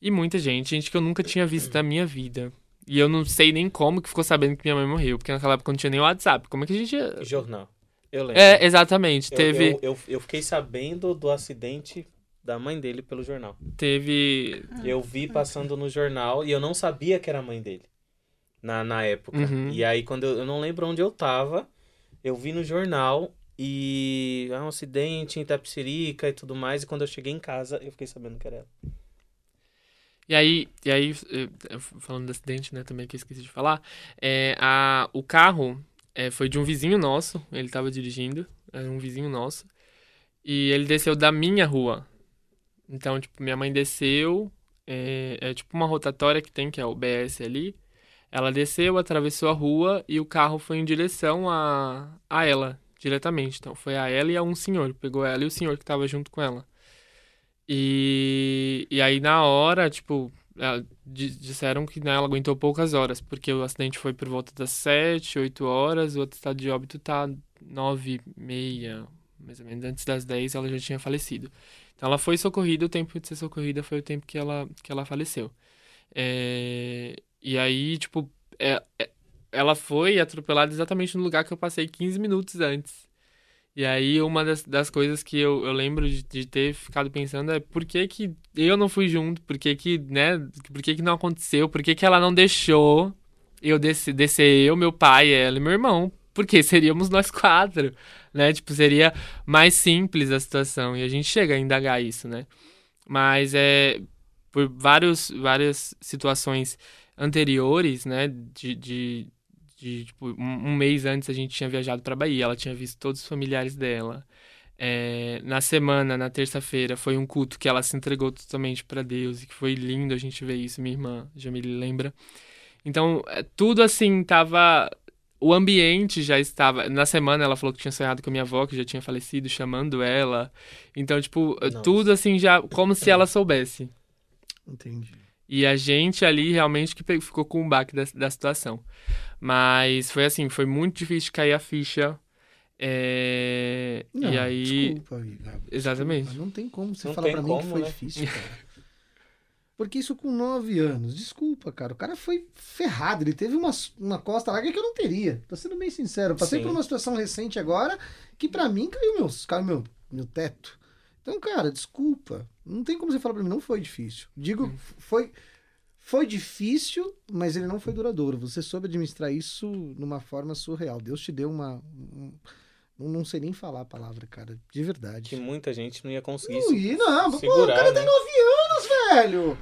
E muita gente, gente que eu nunca tinha visto na minha vida. E eu não sei nem como que ficou sabendo que minha mãe morreu, porque naquela época não tinha nem WhatsApp. Como é que a gente. ia- Jornal. Eu lembro. É, exatamente. Eu- Teve. Eu, eu, eu fiquei sabendo do acidente da mãe dele pelo jornal. Teve. Eu vi passando no jornal e eu não sabia que era a mãe dele. Na, na época. Uhum. E aí, quando eu, eu não lembro onde eu tava, eu vi no jornal e. Ah, um acidente em Itapsirica e tudo mais. E quando eu cheguei em casa, eu fiquei sabendo que era ela. E aí, e aí eh, falando do acidente, né, também que eu esqueci de falar, é, a, o carro eh, foi de um vizinho nosso, ele tava dirigindo, era um vizinho nosso, e ele desceu da minha rua. Então, tipo, minha mãe desceu, é, é tipo uma rotatória que tem, que é o BS ali, ela desceu, atravessou a rua e o carro foi em direção a, a ela, diretamente. Então, foi a ela e a um senhor, pegou ela e o senhor que tava junto com ela. E, e aí, na hora, tipo, disseram que né, ela aguentou poucas horas, porque o acidente foi por volta das 7, 8 horas, o outro estado de óbito tá 9, meia, mais ou menos, antes das 10 ela já tinha falecido. Então ela foi socorrida, o tempo de ser socorrida foi o tempo que ela, que ela faleceu. É, e aí, tipo, é- é- ela foi atropelada exatamente no lugar que eu passei 15 minutos antes. E aí, uma das, das coisas que eu, eu lembro de, de ter ficado pensando é por que que eu não fui junto? Por que que, né, por que que não aconteceu? Por que que ela não deixou eu descer, descer eu, meu pai, ela e meu irmão? Porque seríamos nós quatro, né? Tipo, seria mais simples a situação. E a gente chega a indagar isso, né? Mas é por vários, várias situações anteriores, né? De, de, de tipo, um, um mês antes a gente tinha viajado pra Bahia. Ela tinha visto todos os familiares dela. É, na semana, na terça-feira, foi um culto que ela se entregou totalmente para Deus e que foi lindo a gente ver isso. Minha irmã Jamile lembra. Então, é, tudo assim tava. O ambiente já estava. Na semana ela falou que tinha sonhado com a minha avó, que já tinha falecido, chamando ela. Então, tipo, Nossa. tudo assim já. Como se ela soubesse. Entendi. E a gente ali realmente que ficou com o baque da, da situação. Mas foi assim, foi muito difícil cair a ficha. É, Não, e aí. Desculpa, Igor. Exatamente. Desculpa, não tem como você Não falar pra mim que como, foi né? difícil, cara. Porque isso com nove anos, desculpa, cara. O cara foi ferrado. Ele teve uma, uma costa larga que eu não teria. Tô sendo bem sincero. Eu Passei Sim. por uma situação recente agora que pra mim caiu, meus, caiu meu, meu teto. Então, cara, desculpa. Não tem como você falar pra mim, não foi difícil. Digo, Hum. foi, foi difícil, mas ele não foi duradouro. Você soube administrar isso numa forma surreal. Deus te deu uma. um- não, sei nem falar a palavra, cara. De verdade. Que muita gente não ia conseguir Não, ia, não, pô, o segurar, cara né? tem nove anos, velho.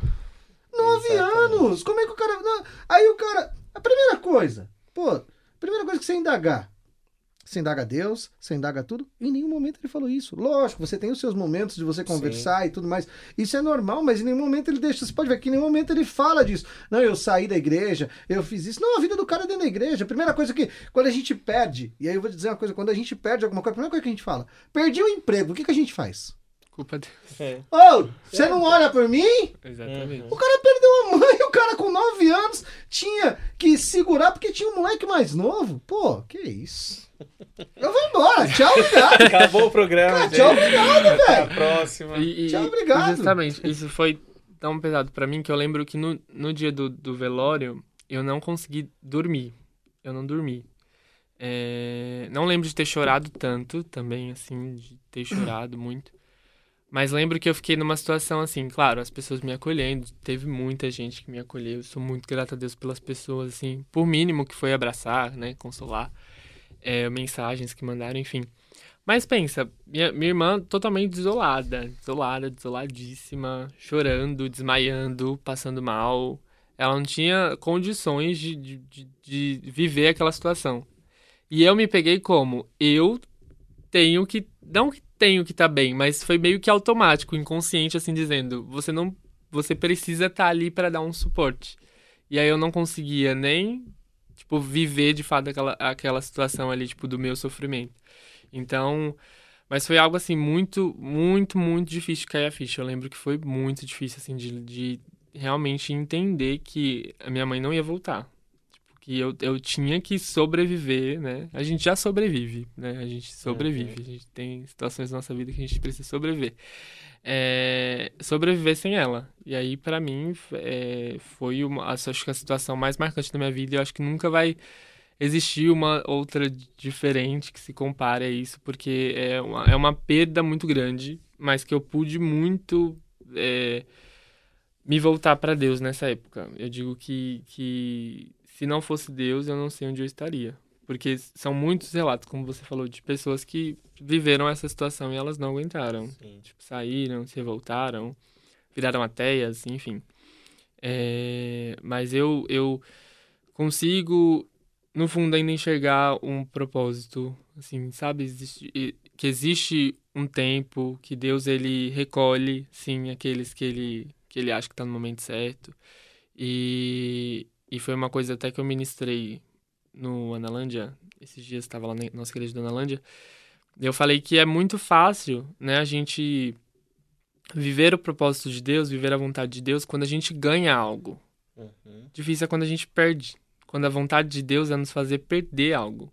Nove Exatamente. anos. Como é que o cara. Aí o cara. A primeira coisa, pô, a primeira coisa que você indagar. Você indaga Deus, você indaga tudo. Em nenhum momento ele falou isso. Lógico, você tem os seus momentos de você conversar e tudo mais. Isso é normal, mas em nenhum momento ele deixa. Você pode ver que em nenhum momento ele fala disso. Não, eu saí da igreja, eu fiz isso. Não, a vida do cara é dentro da igreja. A primeira coisa que. Quando a gente perde, e aí eu vou dizer uma coisa: quando a gente perde alguma coisa, a primeira coisa que a gente fala: perdi o emprego, o que, que a gente faz? Culpa dele. É. Ô, você não olha por mim? Exatamente. Uhum. O cara perdeu a mãe, o cara com 9 anos tinha que segurar porque tinha um moleque mais novo. Pô, que isso? Eu vou embora. Tchau, obrigado. Acabou o programa, Cara, tchau, obrigado, Até a velho. próxima. E, e- Tchau, obrigado. e justamente, isso foi tão pesado pra mim que eu lembro que no, no dia do, do velório eu não consegui dormir. Eu não dormi. É, não lembro de ter chorado tanto também, assim, de ter chorado muito. Mas lembro que eu fiquei numa situação assim, claro, as pessoas me acolhendo, teve muita gente que me acolheu, eu sou muito grato a Deus pelas pessoas, assim, por mínimo que foi abraçar, né, consolar, é, mensagens que mandaram, enfim. Mas pensa, minha, minha irmã totalmente desolada, desolada, desoladíssima, chorando, desmaiando, passando mal. Ela não tinha condições de, de, de viver aquela situação. E eu me peguei como? Eu tenho que. Não que tenho que estar bem, mas foi meio que automático, inconsciente, assim, dizendo: você não. Você precisa estar ali para dar um suporte. E aí eu não conseguia nem, tipo, viver de fato aquela, aquela situação ali, tipo, do meu sofrimento. Então. Mas foi algo, assim, muito, muito, muito difícil de cair a ficha. Eu lembro que foi muito difícil, assim, de, de realmente entender que a minha mãe não ia voltar. Que eu, eu tinha que sobreviver, né? A gente já sobrevive, né? A gente sobrevive. A gente tem situações na nossa vida que a gente precisa sobreviver. É, sobreviver sem ela. E aí, pra mim, é, foi uma, acho que a situação mais marcante da minha vida. Eu acho que nunca vai existir uma outra diferente que se compare a isso, porque é uma, é uma perda muito grande, mas que eu pude muito é, me voltar para Deus nessa época. Eu digo que, que se não fosse Deus, eu não sei onde eu estaria. Porque são muitos relatos, como você falou, de pessoas que viveram essa situação e elas não aguentaram. Sim. Tipo, saíram, se revoltaram, viraram ateias, enfim. É, mas eu, eu consigo, no fundo, ainda enxergar um propósito, assim, sabe? Existe, que existe um tempo que Deus, ele recolhe, sim, aqueles que ele, que ele acha que está no momento certo. E, e foi uma coisa até que eu ministrei no Analândia, esses dias estava lá na nossa igreja do Analândia, eu falei que é muito fácil, né, a gente viver o propósito de Deus, viver a vontade de Deus quando a gente ganha algo. Uhum. Difícil é quando a gente perde. Quando a vontade de Deus é nos fazer perder algo.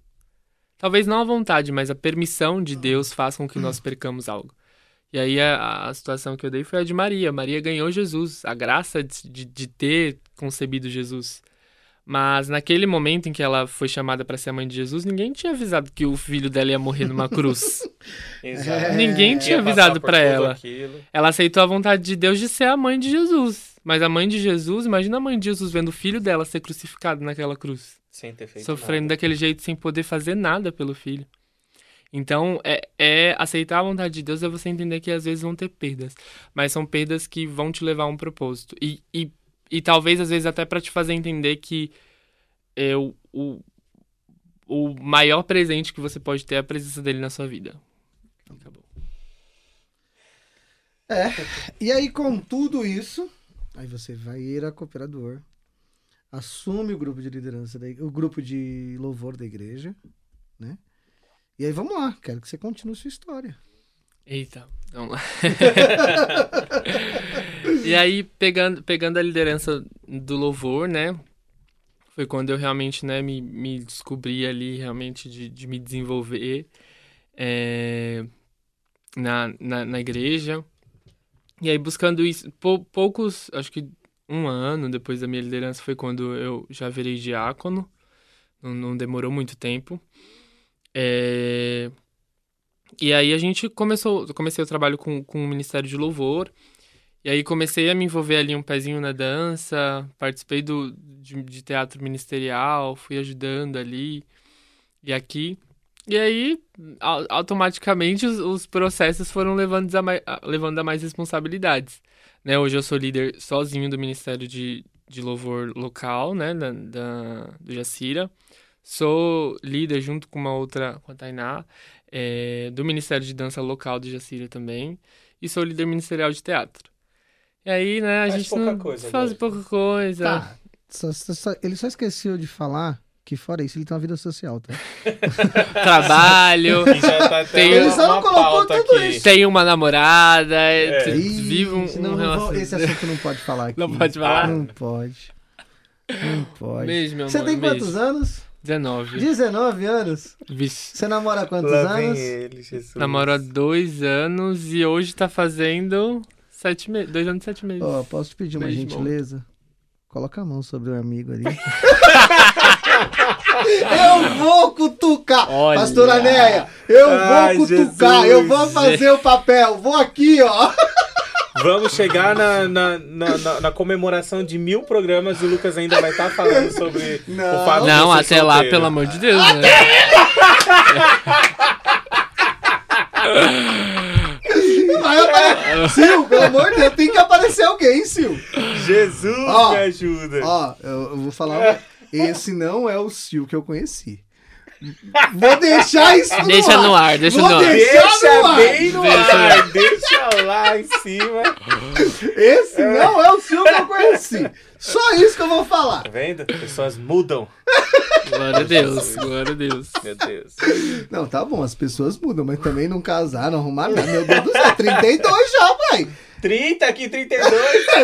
Talvez não a vontade, mas a permissão de Deus faça com que nós percamos algo. E aí a, a situação que eu dei foi a de Maria. Maria ganhou Jesus, a graça de, de, de ter concebido Jesus. Mas naquele momento em que ela foi chamada para ser a mãe de Jesus, ninguém tinha avisado que o filho dela ia morrer numa cruz. Exato. Ninguém Ia tinha avisado tudo ela. aquilo. Ela aceitou a vontade de Deus de ser a mãe de Jesus. Mas a mãe de Jesus, imagina a mãe de Jesus vendo o filho dela ser crucificado naquela cruz. Sem ter feito sofrendo nada. daquele jeito sem poder fazer nada pelo filho. Então, é, é aceitar a vontade de Deus é você entender que às vezes vão ter perdas, mas são perdas que vão te levar a um propósito. E, e, e talvez, às vezes, até para te fazer entender que é, o, o, o maior presente que você pode ter é a presença dele na sua vida. Acabou. É. E aí, com tudo isso, aí você vai ir a cooperador, assume o grupo de liderança, da, o grupo de louvor da igreja, né? E aí vamos lá, quero que você continue sua história. Eita, vamos lá. e aí, pegando, pegando a liderança do louvor, né? Foi quando eu realmente né, me, me descobri ali, realmente, de, de me desenvolver é, na, na, na igreja. E aí, buscando isso, pou, poucos, acho que um ano depois da minha liderança foi quando eu já virei diácono. Não, não demorou muito tempo. É, e aí a gente começou, comecei o trabalho com, com o Ministério de Louvor. E aí comecei a me envolver ali um pezinho na dança, participei do, de, de teatro ministerial, fui ajudando ali e aqui. E aí, au- automaticamente, os, os processos foram levando a, mai- a- levando a mais responsabilidades. Né? Hoje eu sou líder sozinho do Ministério de, de Louvor local, né? Da, da- do Jacira. Sou líder junto com uma outra, com a Tainá, é, do Ministério de Dança local do Jacira também. E sou líder ministerial de teatro. E aí, né, a Faz gente pouca não coisa, faz né? pouca coisa. Tá. Só- só- só- ele só esqueceu de falar que, fora isso, ele tem uma vida social, tá? Trabalho, já tá Tem- Ele só não colocou tudo aqui. isso. tem uma namorada, É. t- Ih, vive um, um não vou- relacionamento. Esse assunto não pode falar aqui. Não pode falar? Não pode. Não pode. Beijo, meu amor. Você tem beijo. quantos anos? 19. 19 anos? Vixe. Você namora há quantos Lá vem anos? ele, Jesus. Namoro há dois anos e hoje tá fazendo sete meses. Dois anos e sete meses. Ó, posso te pedir uma Beijo, bom. gentileza? Coloca a mão sobre o amigo ali. eu vou cutucar! Olha. Pastora Neia, eu Ai, vou cutucar, Jesus. eu vou fazer o papel, vou aqui, ó. Vamos chegar na, na, na, na- na comemoração de mil programas e o Lucas ainda vai estar falando sobre Não. o fato Não, de até lá, solteiro. pelo amor de Deus, né? Vai aparecer. Sil, pelo amor de Deus, tem que aparecer alguém, Sil. Jesus Ó, me ajuda. Ó, eu, eu vou falar. Esse não é o Sil que eu conheci. Vou deixar isso no Deixa ar. no ar, deixa Vou no ar. deixar Deixa no ar. bem no Deixa ar, deixa lá em cima. Esse não é o Sil que eu conheci. Só isso que eu vou falar. Tá vendo? Pessoas mudam. Glória a Deus, glória a Deus. Meu Deus. Não, tá bom, as pessoas mudam, mas também não casar, não arrumar nada. Meu Deus do céu, 32 já, pai. 30 aqui, 32.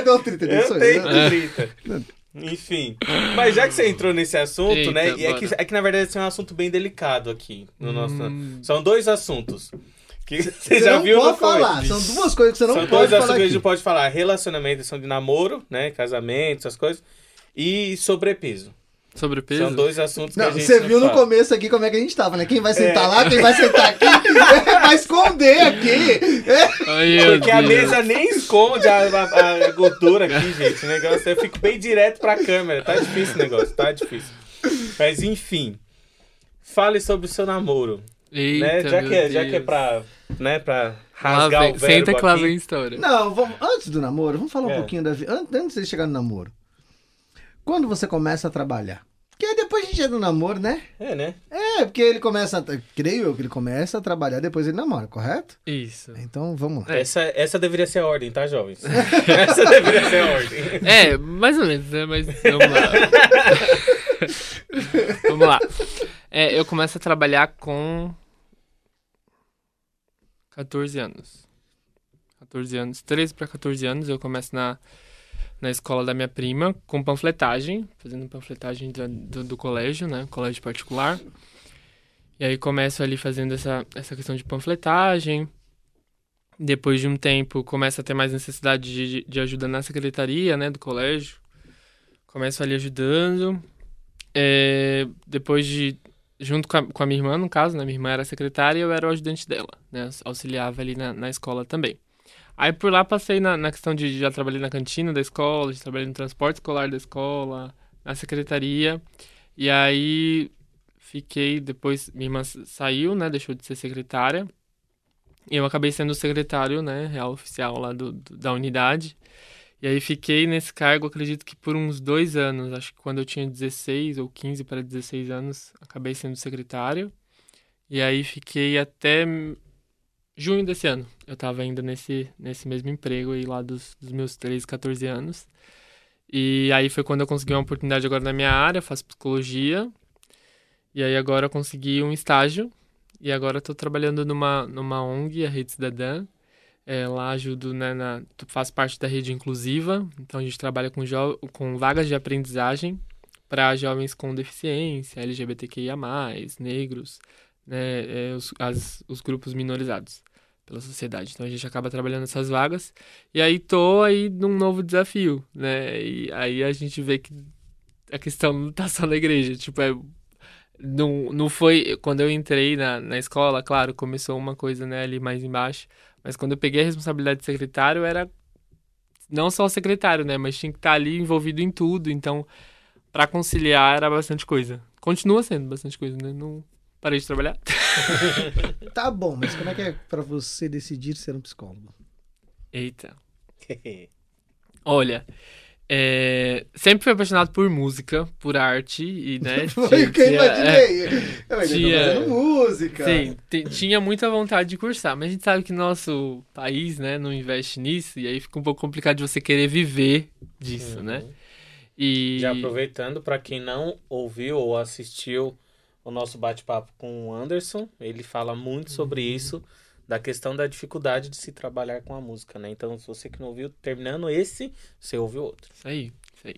Não, 32 Eu tenho eu. né? 30. Enfim. Mas já que você entrou nesse assunto, Eita, né? E é que, é que na verdade esse é um assunto bem delicado aqui no nosso. Hum. São dois assuntos. Que você Você já não viu pode não falar. São duas coisas que você não São pode dois assuntos falar que gente pode falar: relacionamento, questão de namoro, né? Casamento, essas coisas. E sobrepeso. Sobrepeso? São dois assuntos que Não, a gente. você não viu no fala. começo aqui como é que a gente tava, né? Quem vai sentar É. lá, quem vai sentar aqui, vai esconder aqui. É. Ai, Porque a mesa nem esconde a, a- a gordura aqui, gente. O negócio eu fico bem direto pra câmera. Tá difícil o negócio, tá difícil. Mas enfim. Fale sobre o seu namoro. Eita, né? Já, que, é- já que é pra, né, pra rasgar vem- o verbo Senta que lá vem história. Não, vamos, antes do namoro, vamos falar um É. pouquinho da vida. Antes, antes de chegar no namoro. Quando você começa a trabalhar? Porque aí depois a gente é do namoro, né? É, né? É, porque ele começa, a, creio eu que ele começa a trabalhar, depois ele namora, correto? Isso. Então vamos lá. É. Essa, essa deveria ser a ordem, tá, jovens? essa deveria ser a ordem. É, mais ou menos, né? Mas vamos lá. vamos lá. É, eu começo a trabalhar com 14 anos. 14 anos, 13 para 14 anos, eu começo na, na escola da minha prima com panfletagem, fazendo panfletagem da- do, do colégio, né? Colégio particular. E aí começo ali fazendo essa, essa questão de panfletagem. Depois de um tempo, começa a ter mais necessidade de, de ajuda na secretaria, né, do colégio. Começo ali ajudando. É, depois de, junto com a, com a minha irmã, no caso, né, minha irmã era secretária e eu era o ajudante dela, né, auxiliava ali na, na escola também. Aí por lá passei na, na questão de, já trabalhei na cantina da escola, já trabalhei no transporte escolar da escola, na secretaria. E aí fiquei, depois minha irmã saiu, né, deixou de ser secretária. E eu acabei sendo o secretário, né, real oficial lá do, do- da unidade. E aí fiquei nesse cargo, acredito que por uns dois anos. Acho que quando eu tinha 16 ou 15 para 16 anos, acabei sendo secretário. E aí fiquei até junho desse ano. Eu tava ainda nesse, nesse mesmo emprego aí lá dos, dos meus 13, 14 anos. E aí foi quando eu consegui uma oportunidade agora na minha área, faço psicologia. E aí agora eu consegui um estágio. E agora tô trabalhando numa, numa ONG, a Rede Cidadã. É, lá ajudo, né, na, faço parte da rede inclusiva. Então a gente trabalha com, com vagas de aprendizagem para jovens com deficiência, LGBTQIA+, negros, né, é, os, as, os grupos minorizados pela sociedade. Então a gente acaba trabalhando essas vagas e aí tô aí num novo desafio, né? E aí a gente vê que a questão não tá só na igreja, tipo, é não, não foi quando eu entrei na, na escola, claro, começou uma coisa né, ali mais embaixo, mas quando eu peguei a responsabilidade de secretário, era não só o secretário, né, mas tinha que estar ali envolvido em tudo, então para conciliar era bastante coisa. Continua sendo bastante coisa, né? Não parei de trabalhar. Tá bom, mas como é que é pra você decidir ser um psicólogo? Eita. Olha, é, sempre fui apaixonado por música, por arte e, né? Foi o que eu tinha- imaginei. Eu tinha- fazendo música. Sim, tinha muita vontade de cursar, mas a gente sabe que nosso país, né, não investe nisso, e aí fica um pouco complicado de você querer viver disso, né? E Já aproveitando, para quem não ouviu ou assistiu o nosso bate-papo com o Anderson, ele fala muito sobre Uhum. isso, da questão da dificuldade de se trabalhar com a música, né? Então, se você que não ouviu, terminando esse, você ouve o outro. Isso aí, isso aí.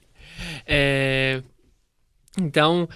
É, Então,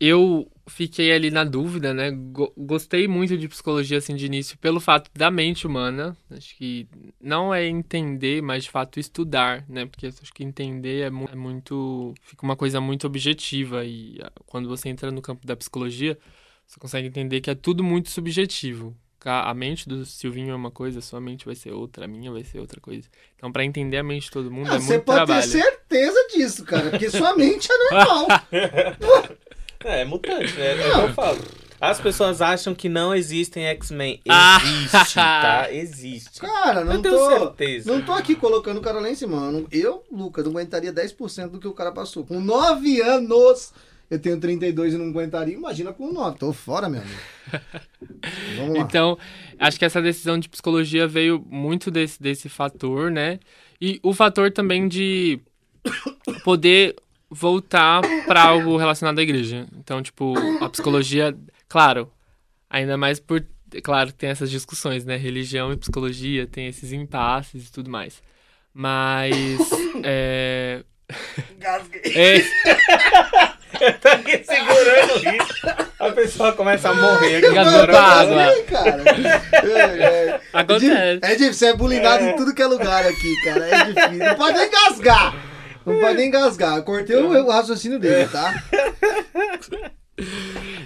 eu fiquei ali na dúvida, né? Go- Gostei muito de psicologia, assim, de início, pelo fato da mente humana. Acho que não é entender, mas de fato estudar, né? Porque acho que entender é, é muito. Fica uma coisa muito objetiva. E ah, quando você entra no campo da psicologia, você consegue entender que é tudo muito subjetivo. A mente do Silvinho é uma coisa, sua mente vai ser outra, a minha vai ser outra coisa. Então, pra entender a mente de todo mundo Ah, é você muito pode trabalho. ter certeza disso, cara, porque sua mente é normal. É, é mutante, né? É o que eu falo. As pessoas acham que não existem X-Men. Ah! Existe, tá? Existe. Cara, não eu tenho tô. certeza. Não tô aqui colocando o cara lá em cima. Eu, Lucas, não aguentaria 10% do que o cara passou. Com 9 anos, eu tenho 32 e não aguentaria. Imagina com 9. Tô fora, meu amigo. Vamos lá. Então, acho que essa decisão de psicologia veio muito desse, desse fator, né? E o fator também de poder voltar para algo relacionado à igreja. Então, tipo, a psicologia, claro, ainda mais por. Claro, tem essas discussões, né? Religião e psicologia, tem esses impasses e tudo mais. Mas. É. Engasguei. é Tá aqui segurando o. A pessoa começa a morrer. aqui. Engasgou com a água. Cara. É, é. Acontece. É difícil, você é bullyingado em tudo que é lugar aqui, cara. É difícil. Não pode nem engasgar. Não pode nem engasgar. Eu cortei o, o raciocínio dele, tá?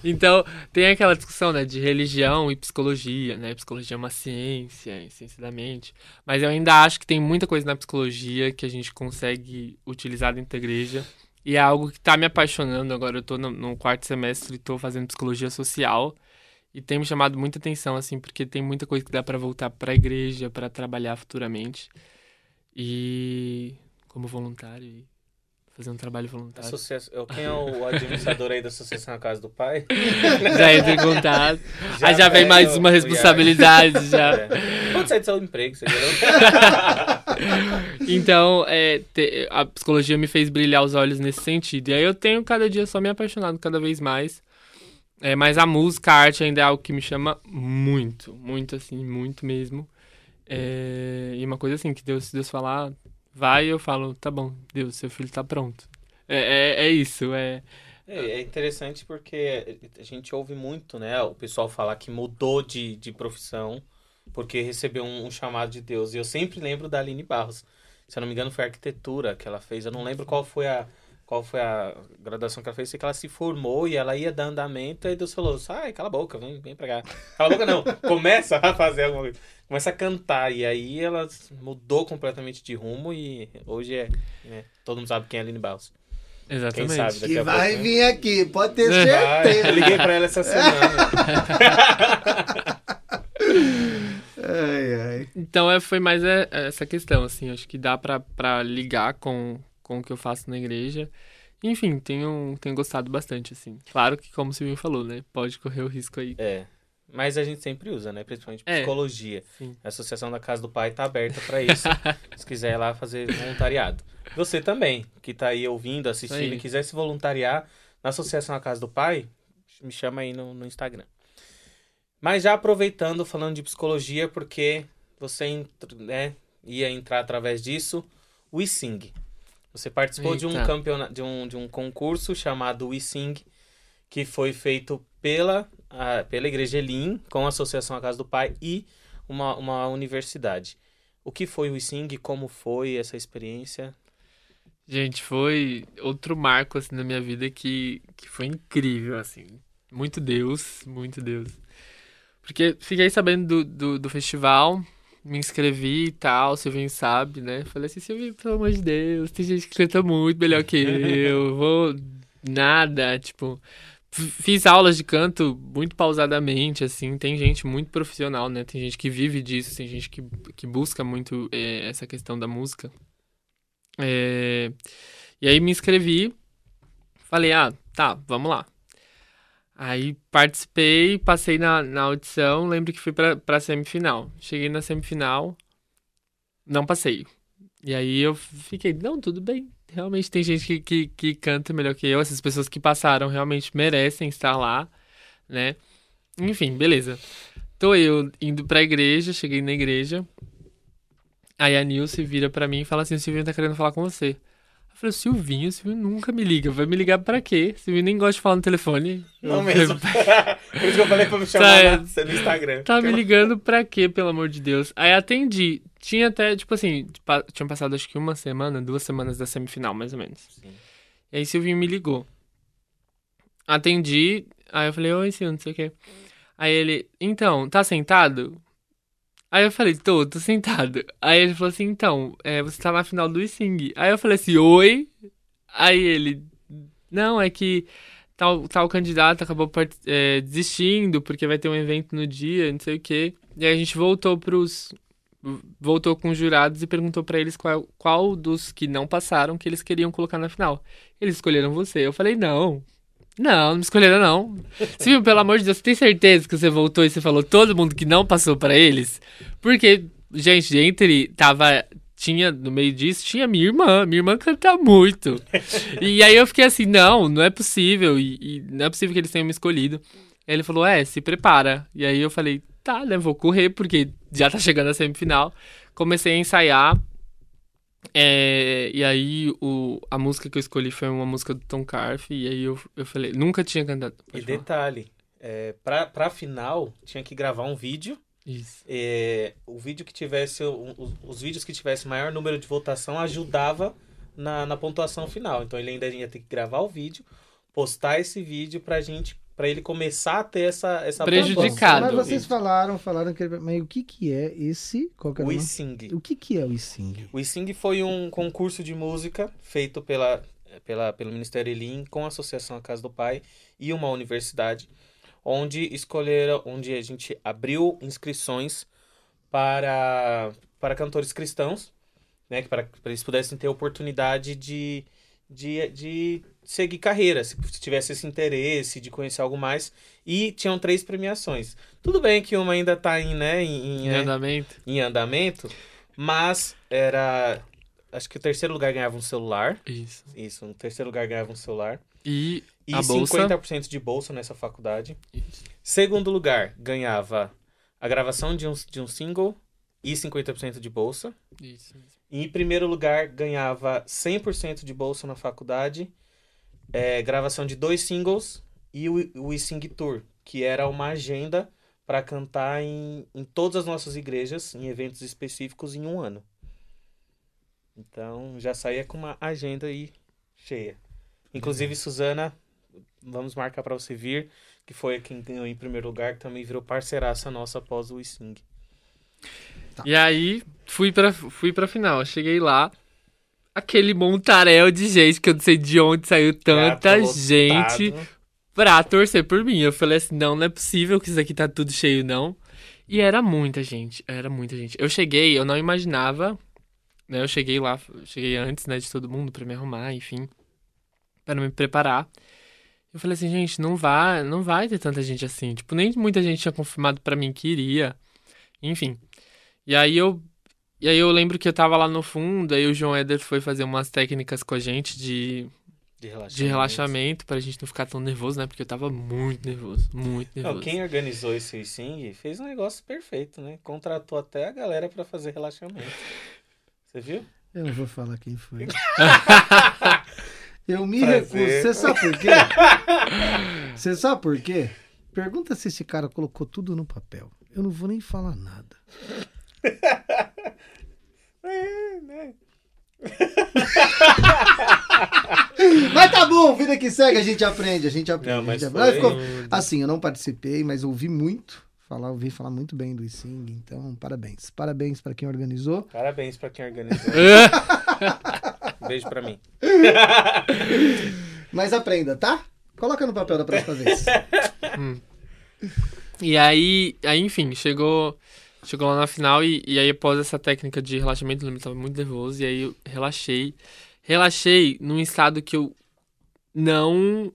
Então, tem aquela discussão, né, de religião e psicologia, né? Psicologia é uma ciência, ciência da mente. Mas eu ainda acho que tem muita coisa na psicologia que a gente consegue utilizar dentro da igreja. E é algo que tá me apaixonando. Agora eu tô no, no quarto semestre e tô fazendo psicologia social. E tem me chamado muita atenção, assim, porque tem muita coisa que dá pra voltar pra igreja, pra trabalhar futuramente. E como voluntário, e fazer um trabalho voluntário. Associação- Quem é o administrador aí da Associação Na Casa do Pai? Já entra em contato. Aí já vem mais uma responsabilidade já. É. Pode sair do seu emprego, você entendeu? Então, é, te- a psicologia me fez brilhar os olhos nesse sentido. E aí eu tenho cada dia só me apaixonado cada vez mais. É, mas a música, a arte ainda é algo que me chama muito, muito assim, muito mesmo. É, e uma coisa assim, que Deus, se Deus falar, vai, eu falo, tá bom, Deus, seu filho tá pronto. É, é, é isso, é. É, é interessante porque a gente ouve muito, né? O pessoal falar que mudou de, de profissão porque recebeu um, um chamado de Deus. E eu sempre lembro da Aline Barros. Se eu não me engano, foi arquitetura que ela fez. Eu não lembro qual foi a, qual foi a graduação que ela fez. Sei que ela se formou e ela ia dar andamento. E Deus falou: sai, cala a boca, vem, vem pra cá. Cala a boca, não. Começa a fazer alguma coisa. Começa a cantar. E aí ela mudou completamente de rumo. E hoje é. né, todo mundo sabe quem é a Aline Barros. Exatamente. sabe, daqui Que a vai pouco, né? vir aqui, pode ter Vai, Vai, certeza. eu liguei pra ela essa semana. Ai, ai. Então é, foi mais é, essa questão, assim, acho que dá pra, pra ligar com, com o que eu faço na igreja. Enfim, tenho, tenho gostado bastante, assim. Claro que, como o Silvinho falou, né? Pode correr o risco aí. É. Mas a gente sempre usa, né? Principalmente É. psicologia. Sim. A Associação da Casa do Pai tá aberta para isso. se quiser ir lá fazer voluntariado. Você também, que tá aí ouvindo, assistindo Aí. e quiser se voluntariar na Associação da Casa do Pai, me chama aí no, no Instagram. Mas já aproveitando, falando de psicologia, porque você né, ia entrar através disso, o eSing. Você participou de um Eita. de um, de um concurso chamado eSing, que foi feito pela, a- pela Igreja Elim, com a Associação A Casa do Pai e uma, uma universidade. O que foi o eSing? Como foi essa experiência? Gente, foi outro marco, assim, na minha vida que, que foi incrível, assim. Muito Deus, muito Deus. Porque fiquei sabendo do, do, do festival, me inscrevi e tal, Silvinho sabe, né? Falei assim, Silvinho, pelo amor de Deus, tem gente que canta muito melhor que eu, vou nada, tipo... Fiz aulas de canto muito pausadamente, assim, tem gente muito profissional, né? Tem gente que vive disso, tem gente que, que busca muito eh, essa questão da música. É, E aí me inscrevi, falei, ah, tá, vamos lá. Aí participei, passei na, na audição, lembro que fui pra, pra semifinal. Cheguei na semifinal, não passei. E aí eu fiquei, não, tudo bem. Realmente tem gente que, que, que canta melhor que eu, essas pessoas que passaram realmente merecem estar lá, né? Enfim, beleza. Tô eu indo pra igreja, cheguei na igreja. Aí a Nilce vira pra mim e fala assim: o Silvinho tá querendo falar com você. Eu falei, Silvinho, o Silvinho nunca me liga. Vai me ligar pra quê? Silvinho nem gosta de falar no telefone. Não Eu- mesmo. Por isso que eu falei pra me chamar Tá, na- no Instagram. Tá me ligando pra quê, pelo amor de Deus? Aí atendi. Tinha até, tipo assim, pa- tinham passado acho que uma semana, duas semanas da semifinal, mais ou menos. Sim. E aí Silvinho me ligou. Atendi, aí eu falei, oi, Silvio, não sei o quê. Aí ele, então, tá sentado? Aí eu falei, tô, tô sentado. Aí ele falou assim, então, é, você tá na final do Sing. Aí eu falei assim, oi? Aí ele, não, é que tal, tal candidato acabou é, desistindo porque vai ter um evento no dia, não sei o quê. E aí a gente voltou pros. Voltou com os jurados e perguntou pra eles qual, qual dos que não passaram que eles queriam colocar na final. Eles escolheram você. Eu falei, não. Não, não me escolheram, não. Silvio, pelo amor de Deus, você tem certeza que você voltou e você falou todo mundo que não passou pra eles? Porque, gente, entre. Tava. Tinha, no meio disso, tinha minha irmã. Minha irmã canta muito. E aí eu fiquei assim, não, não é possível. E, e não é possível que eles tenham me escolhido. Aí ele falou, é, se prepara. E aí eu falei, tá, né, vou correr, porque já tá chegando a semifinal. Comecei a ensaiar. É, e aí o, a música que eu escolhi foi uma música do Tom Carf. E aí eu, eu falei, nunca tinha cantado. E Pode falar. detalhe, é, pra, pra final, tinha que gravar um vídeo. Isso. é, o vídeo que tivesse, os, os vídeos que tivesse maior número de votação ajudava na, na pontuação final. Então ele ainda ia ter que gravar o vídeo, postar esse vídeo pra gente, pra ele começar a ter essa, essa Prejudicado. Mas vocês falaram, falaram que. Mas o que que é esse? Qual que é o eSing. O que que é o ISING? O eSing foi um concurso de música feito pela, pela, pelo Ministério Elim com a Associação A Casa do Pai e uma universidade, onde escolheram, onde a gente abriu inscrições para, para cantores cristãos, né, que para, para eles pudessem ter oportunidade de, de, de seguir carreira, se tivesse esse interesse de conhecer algo mais. E tinham três premiações. Tudo bem que uma ainda está em, né, em, em, Em é, andamento. em andamento, mas era. Acho que o terceiro lugar ganhava um celular. Isso. Isso, o terceiro lugar ganhava um celular. E E a bolsa. 50% de bolsa nessa faculdade. Isso. Segundo lugar, ganhava a gravação de um, de um single e 50% de bolsa. Isso. E em primeiro lugar, ganhava 100% de bolsa na faculdade, é, gravação de dois singles e o, o eSing Tour, que era uma agenda para cantar em, em todas as nossas igrejas, em eventos específicos, em um ano. Então, já saía com uma agenda aí cheia. Inclusive, Suzana, vamos marcar para você vir, que foi quem ganhou em primeiro lugar, que também virou parceiraça nossa após o eSing. E aí, fui pra, fui pra final. Cheguei lá. Aquele montaréu de gente que eu não sei de onde saiu tanta gente lotado. pra torcer por mim. Eu falei assim: não, não é possível que isso aqui tá tudo cheio, não. E era muita gente, era muita gente. Eu cheguei, eu não imaginava, né? Eu cheguei lá, cheguei antes, né, de todo mundo pra me arrumar, enfim, para me preparar. Eu falei assim, gente, não vai, não vai ter tanta gente assim. Tipo, nem muita gente tinha confirmado pra mim que iria. Enfim. E aí eu e aí eu lembro que eu tava lá no fundo, aí o João Eder foi fazer umas técnicas com a gente de, De relaxamento. de relaxamento pra gente não ficar tão nervoso, né? Porque eu tava muito nervoso, muito Não, nervoso. quem organizou esse Sing fez um negócio perfeito, né? Contratou até a galera pra fazer relaxamento. Você viu? Eu não vou falar quem foi. Eu me Prazer. recuso. Você sabe por quê? Você sabe por quê? Pergunta se esse cara colocou tudo no papel. Eu não vou nem falar nada. É, né? Mas tá bom, vida que segue, a gente aprende, a gente aprende. Não, mas a gente foi- aprende. ficou- Assim, eu não participei, mas ouvi muito. Falar, ouvi falar muito bem do Sing, então parabéns. Parabéns pra quem organizou. Parabéns pra quem organizou. Beijo pra mim. Mas aprenda, tá? Coloca no papel da próxima vez. E aí, aí, enfim, chegou, chegou lá na final e, e aí após essa técnica de relaxamento, eu tava muito nervoso e aí eu relaxei. Relaxei num estado que eu não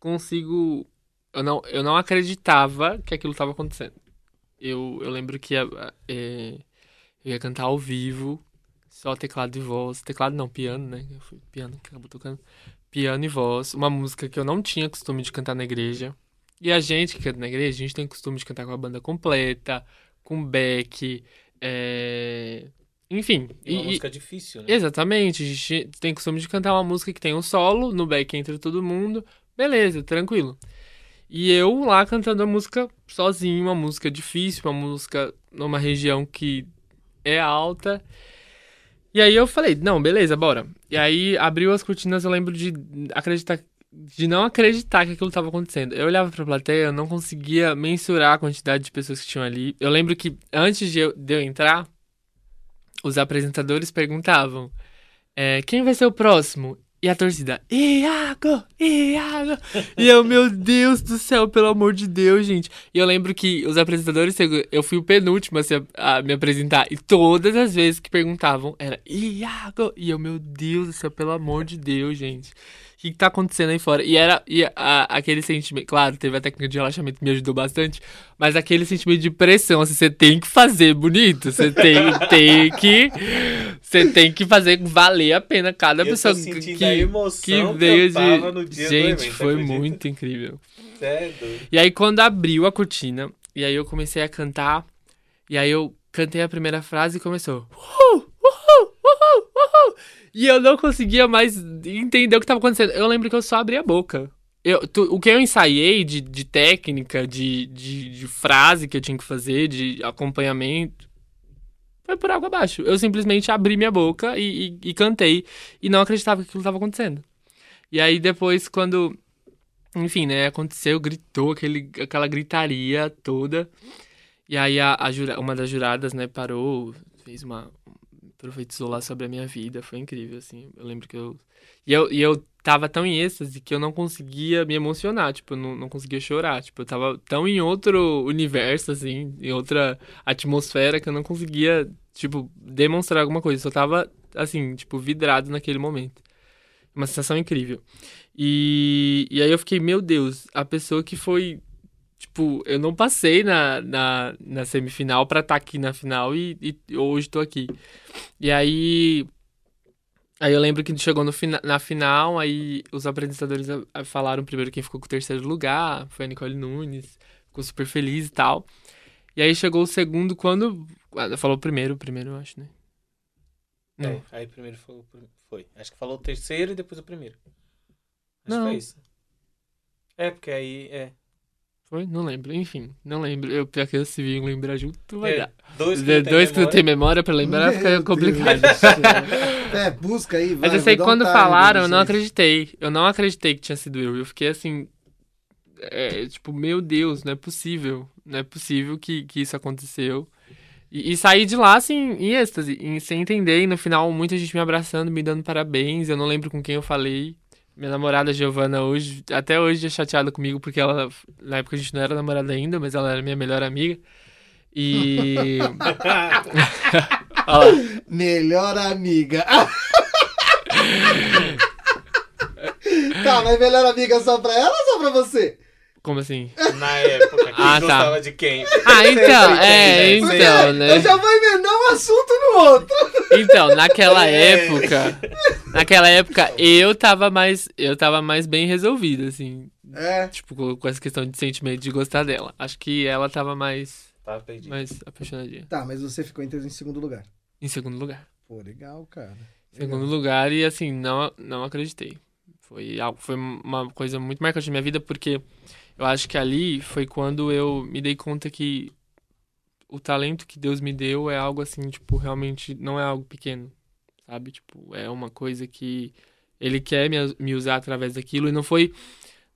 consigo, eu não, eu não acreditava que aquilo tava acontecendo. Eu, eu lembro que a- a- é, eu ia cantar ao vivo, só teclado e voz, teclado não, piano, né? Eu fui piano que acabou tocando. Piano e voz, uma música que eu não tinha costume de cantar na igreja. E a gente que canta na igreja, a gente tem costume de cantar com a banda completa, com back, é... enfim. E uma e- música difícil, né? Exatamente, a gente tem costume de cantar uma música que tem um solo, no back entre todo mundo, beleza, tranquilo. E eu lá cantando a música sozinho, uma música difícil, uma música numa região que é alta. E aí eu falei, não, beleza, bora. E aí abriu as cortinas, eu lembro de acreditar, de não acreditar que aquilo estava acontecendo. Eu olhava pra plateia, eu não conseguia mensurar a quantidade de pessoas que tinham ali. Eu lembro que antes de eu, de eu entrar, os apresentadores perguntavam: é, quem vai ser o próximo? E a torcida, Iago, Iago. E eu, meu Deus do céu, pelo amor de Deus, gente. E eu lembro que os apresentadores, eu fui o penúltimo a, me apresentar. E todas as vezes que perguntavam, era Iago. E eu, meu Deus do céu, pelo amor de Deus, gente. O que, que tá acontecendo aí fora? E era e a- aquele sentimento. Claro, teve a técnica de relaxamento que me ajudou bastante. Mas aquele sentimento de pressão, assim, você tem que fazer bonito. Você tem, tem que. Você tem que fazer valer a pena cada Eu pessoa que, a emoção que veio de. no dia do Gente, foi acredita? muito incrível. Cê é. E aí, quando abriu a cortina, e aí eu comecei a cantar, e aí eu cantei a primeira frase e começou. Uhul, uhul, uhul, uhul. E eu não conseguia mais entender o que estava acontecendo. Eu lembro que eu só abri a boca. Eu, tu- o que eu ensaiei de, de técnica, de, de, de frase que eu tinha que fazer, de acompanhamento, foi por água abaixo. Eu simplesmente abri minha boca e, e, e cantei. E não acreditava que aquilo estava acontecendo. E aí depois, quando enfim, né, aconteceu, gritou aquele, aquela gritaria toda. E aí a, a jura- uma das juradas, né, parou, fez uma profetizou lá sobre a minha vida, foi incrível, assim. Eu lembro que eu e eu, e eu tava tão em êxtase que eu não conseguia me emocionar, tipo, eu não, não conseguia chorar, tipo, eu tava tão em outro universo assim, em outra atmosfera que eu não conseguia, tipo, demonstrar alguma coisa, eu só tava assim, tipo, vidrado naquele momento. Uma sensação incrível. E, e aí eu fiquei, meu Deus, a pessoa que foi. Tipo, eu não passei na, na, na semifinal pra estar aqui na final e, e hoje tô aqui. E aí. Aí eu lembro que chegou no fina, na final, aí os apresentadores a- a- falaram primeiro quem ficou com o terceiro lugar, foi a Nicole Nunes, ficou super feliz e tal. E aí chegou o segundo quando. ah, Falou primeiro, primeiro eu acho, né? Não. É, aí primeiro foi, foi. Acho que falou o terceiro e depois o primeiro. Acho Não. que foi isso. É, porque aí. É. Foi? Não lembro. Enfim, não lembro. Eu, pior que eu se vir lembrar junto, vai É, dar. Dois que De- não tem dois que não memória. tem memória pra lembrar Meu fica complicado. É, busca aí, vai. Mas eu sei que um quando time falaram, eu não acreditei. Eu não acreditei que tinha sido eu. Eu fiquei assim. é, tipo, meu Deus, não é possível. Não é possível que, que isso aconteceu. E, e saí de lá, assim, em êxtase, em- sem entender. E no final, muita gente me abraçando, me dando parabéns. Eu não lembro com quem eu falei. Minha namorada Giovana hoje, até hoje é chateada comigo, porque ela, na época a gente não era namorada ainda, mas ela era minha melhor amiga. E. Melhor amiga. Tá, mas melhor amiga só pra ela ou só pra você? Como assim? Na época, quem Ah, tá. gostava de quem? Ah, então, é, Sempre, então, né? Eu já vou emendar um assunto no outro. Então, naquela É. época, naquela época eu tava mais, eu tava mais bem resolvido, assim, É. tipo, com, com essa questão de sentimento de gostar dela. Acho que ela tava mais, Tá perdido. mais apaixonadinha. Tá, mas você ficou em segundo lugar. Em segundo lugar. Pô, legal, cara. Em segundo lugar e assim, não, não acreditei. Foi algo, foi uma coisa muito marcante na minha vida porque eu acho que ali foi quando eu me dei conta que o talento que Deus me deu é algo assim, tipo, realmente não é algo pequeno, sabe? Tipo, é uma coisa que ele quer me, me usar através daquilo e não foi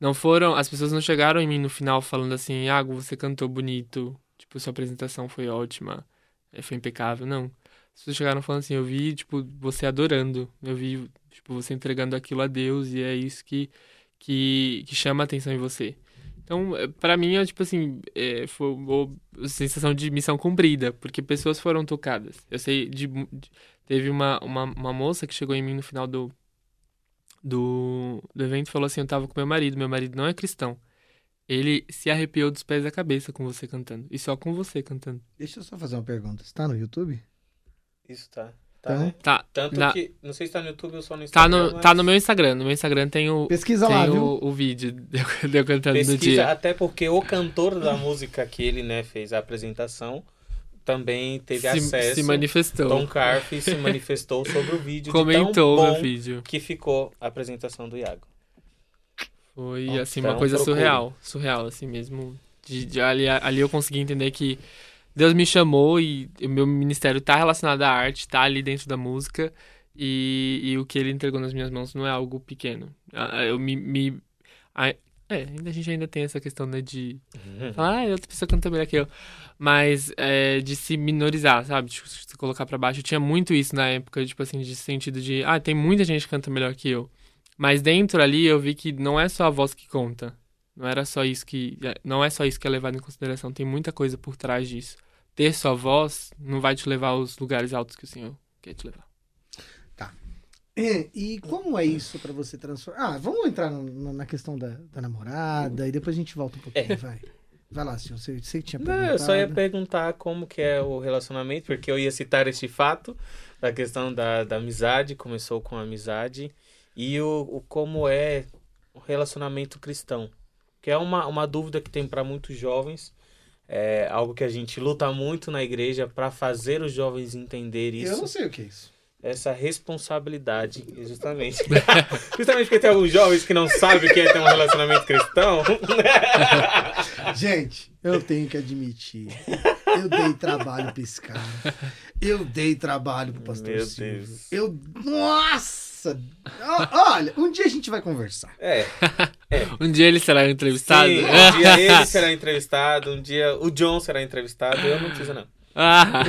não foram, as pessoas não chegaram em mim no final falando assim, Iago, você cantou bonito, tipo, sua apresentação foi ótima, eh, foi impecável, não. As pessoas chegaram falando assim, eu vi, tipo, você adorando, eu vi, tipo, você entregando aquilo a Deus e é isso que, que, que chama a atenção em você. Então, eh, pra mim, é tipo assim, é, foi uma sensação de missão cumprida, porque pessoas foram tocadas. Eu sei, de, de- teve uma, uma, uma moça que chegou em mim no final do, do, do evento e falou assim, eu tava com meu marido, meu marido não é cristão. Ele se arrepiou dos pés da cabeça com você cantando, e só com você cantando. Deixa eu só fazer uma pergunta. Você tá no YouTube? Isso tá. Tá? Tá, Tanto na- que. Não sei se tá no YouTube ou só no tá, Instagram. no, mas tá no meu Instagram, no meu Instagram tem o, Pesquisa lá, tem viu? o, o vídeo de eu, de eu cantando no Pesquisa, dia. até porque o cantor da música que ele né, fez a apresentação também teve Se, acesso. se manifestou. Tom Carf se manifestou sobre o vídeo. de Comentou tão bom meu vídeo. que ficou a apresentação do Iago. Foi, Então, assim, uma coisa procure. surreal. Surreal, assim mesmo. De, de- ali, ali eu consegui entender que Deus me chamou e o meu ministério tá relacionado à arte, tá ali dentro da música. E, e o que ele entregou nas minhas mãos não é algo pequeno. Ah, Eu me. me a- é, ainda a gente ainda tem essa questão, né, de falar, ah, outra pessoa canta melhor que eu. Mas é, de se minorizar, sabe? Tipo, se colocar pra baixo. Eu tinha muito isso na época, tipo assim, de sentido de, ah, tem muita gente que canta melhor que eu. Mas dentro ali eu vi que não é só a voz que conta. Não era só isso que. Não é só isso que é levado em consideração. Tem muita coisa por trás disso. Ter só voz não vai te levar aos lugares altos que o Senhor quer te levar. É, E como é isso pra você transformar? Ah, vamos entrar no- no- na questão da, da namorada e depois a gente volta um pouquinho, vai. Vai lá, senhor. Você, você tinha Não, eu só ia perguntar como que é o relacionamento, porque eu ia citar este fato da questão da, da amizade, começou com a amizade, e o, o como é o relacionamento cristão. Que é uma, uma dúvida que tem para muitos jovens, é algo que a gente luta muito na igreja para fazer os jovens entender Eu não isso, sei o que é isso. essa responsabilidade, justamente. justamente porque tem alguns jovens que não sabem o que é ter um relacionamento cristão. Gente, eu tenho que admitir. Eu dei trabalho pra esse cara. Eu dei trabalho pro pastor Meu Silvio. Deus. Eu. Nossa! Olha, um dia a gente vai conversar. É. Um dia ele será entrevistado? Sim, um dia ele será entrevistado, um dia o John será entrevistado, eu não preciso não. Ah,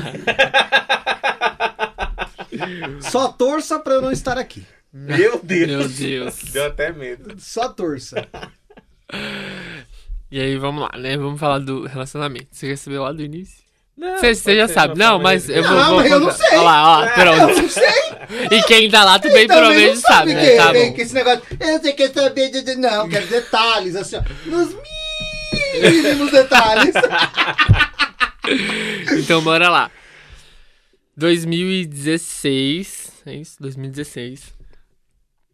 Só torça pra eu não estar aqui. Meu Deus. meu Deus. Deu até medo. Só torça. E aí, vamos lá, né? Vamos falar do relacionamento. Você recebeu lá do início? Não, Você já sabe. Não, mas eu vou. Não, vou mas eu não sei. Olha lá, ó, pronto. não sei. E quem tá lá também Também não provavelmente sabe, né? Tá que- bom. que esse negócio. Eu sei que saber de. Não, quero detalhes, assim, ó. Nos mínimos detalhes. Então, bora lá. 2016. É isso? 2016.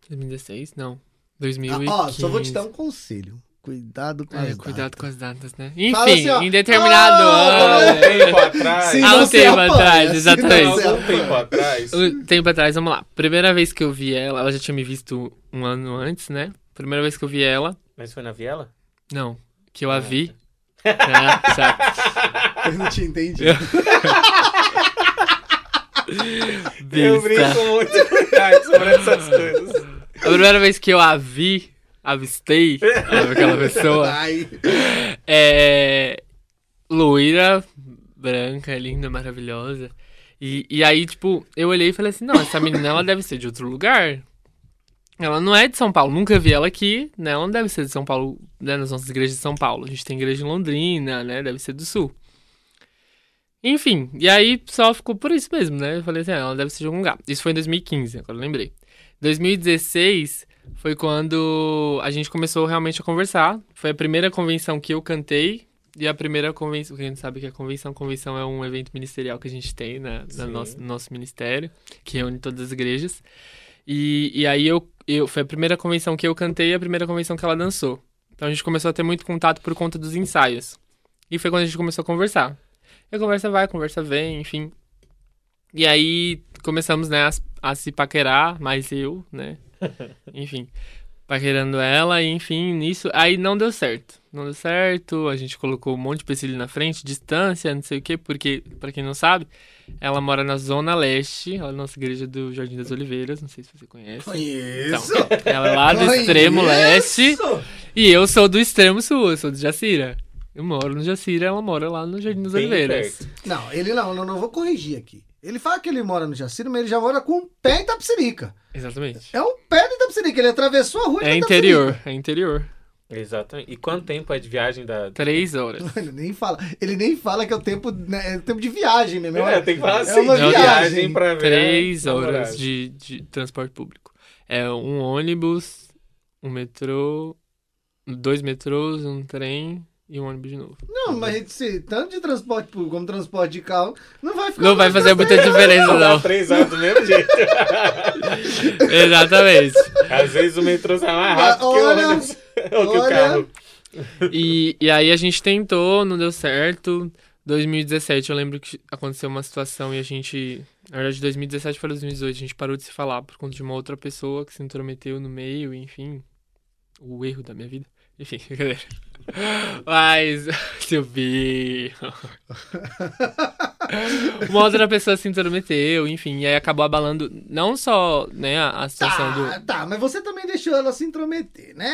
2016? Não. 2015. Ó, só vou te dar um conselho. Cuidado com É, as cuidado datas. com as datas, né? Enfim, assim, ó, em determinado ah, ano. Um tempo atrás. Há um tempo atrás, exatamente. Algum apanha. tempo atrás. Um tempo atrás, vamos lá. Primeira vez que eu vi ela, ela já tinha me visto um ano antes, né? Primeira vez que eu vi ela, Mas foi na Viela? não, que eu a Ah, vi. Ah, chato. Eu não tinha entendido. Eu Besta. brinco muito sobre essas coisas. A primeira vez que eu a vi, avistei aquela pessoa, Ai. é. loira, branca, linda, maravilhosa. E, e aí, tipo, eu olhei e falei assim: não, essa menina ela deve ser de outro lugar. Ela não é de São Paulo, nunca vi ela aqui, né? Ela não deve ser de São Paulo, né? Nas nossas igrejas de São Paulo. A gente tem igreja em Londrina, né? Deve ser do sul. Enfim, e aí só ficou por isso mesmo, né? Eu falei assim, ah, ela deve ser de algum lugar. Isso foi em 2015, agora eu lembrei. 2016, foi quando a gente começou realmente a conversar. Foi a primeira convenção que eu cantei. E a primeira convenção, quem sabe que a convenção, convenção é um evento ministerial que a gente tem na, na nosso, no nosso ministério, que reúne todas as igrejas. E, e aí eu, eu, foi a primeira convenção que eu cantei e a primeira convenção que ela dançou. Então a gente começou a ter muito contato por conta dos ensaios. E foi quando a gente começou a conversar. E a conversa vai, a conversa vem, enfim. E aí começamos, né, a, a se paquerar, mais eu, né? enfim, paquerando ela, e enfim, nisso. Aí não deu certo. Não deu certo, a gente colocou um monte de empecilho na frente, distância, não sei o quê, porque, pra quem não sabe, ela mora na Zona Leste, ela é a nossa igreja do Jardim das Oliveiras, não sei se você conhece. Conheço! Ela é lá do extremo leste. E eu sou do extremo sul, eu sou do Jacira. Eu moro no Jacira, ela mora lá no Jardim das Bem Oliveiras. perto. Não, ele não, não, não vou corrigir aqui. Ele fala que ele mora no Jaciro, mas ele já mora com um pé em Itapsirica. Exatamente. É um pé de Itapsirica, ele atravessou a rua de É interior, é interior. Exatamente. E quanto tempo é de viagem da. Três horas. Ele nem fala, ele nem fala que é o tempo, né, é o tempo de viagem mesmo. É, tem que falar é assim. uma de viagem. pra ver. Três horas de, de transporte público. É um ônibus, um metrô, dois metrôs, um trem e um ônibus de novo. Não, mas se tanto de transporte público como transporte de carro, não vai ficar. Não vai fazer muita diferença, Não, não. três horas do mesmo jeito. Exatamente. Às vezes o metrô sai mais rápido que o Olha, ônibus. Ou que o olha. carro. E, e aí a gente tentou, não deu certo. 2017 eu lembro que aconteceu uma situação e a gente. Na verdade, 2017 para 2018 a gente parou de se falar por conta de uma outra pessoa que se intrometeu no meio, enfim. O erro da minha vida. Enfim, brincadeira. Mas, Silvio. Uma outra pessoa se intrometeu, enfim, e aí acabou abalando não só né, a, a situação do. Tá, tá, mas você também deixou ela se intrometer, né?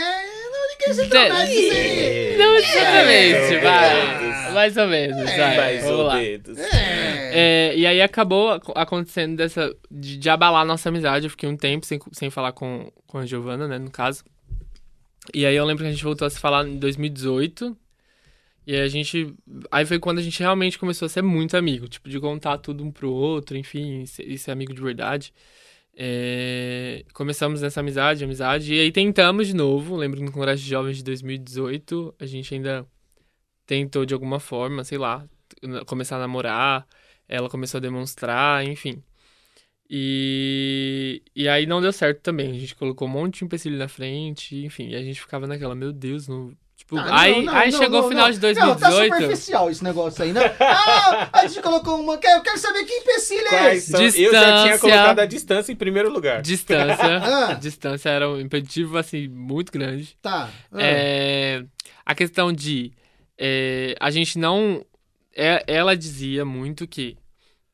Não, ninguém se É, intromete aí. Não exatamente, É, vai. é. Mais ou menos, vai. Mais Vamos ou lá. dedos. É. É, e aí acabou ac- acontecendo dessa. De, de abalar a nossa amizade. Eu fiquei um tempo sem, sem falar com, com a Giovana, né, no caso. E aí eu lembro que a gente voltou a se falar em 2018. E aí a gente. Aí foi quando a gente realmente começou a ser muito amigo. Tipo, de contar tudo um pro outro, enfim, e ser, amigo de verdade. É, começamos nessa amizade, amizade. E aí tentamos de novo. Lembro no Congresso de Jovens de 2018, a gente ainda tentou de alguma forma, sei lá, começar a namorar. Ela começou a demonstrar, enfim. E, e aí não deu certo também. A gente colocou um monte de empecilho na frente, enfim. E a gente ficava naquela, meu Deus, não. Tipo, não, aí, não, aí não, chegou não, o final não. de Não, tá 2018. superficial esse negócio aí, não. Ah, a gente colocou uma. Eu quero saber que empecilho é esse. são- Eu já tinha Distância. colocado a distância em primeiro lugar. Distância. Ah. Distância era um impeditivo, assim, muito grande. Tá. ah. É, a questão de. é, a gente não. é- ela dizia muito que.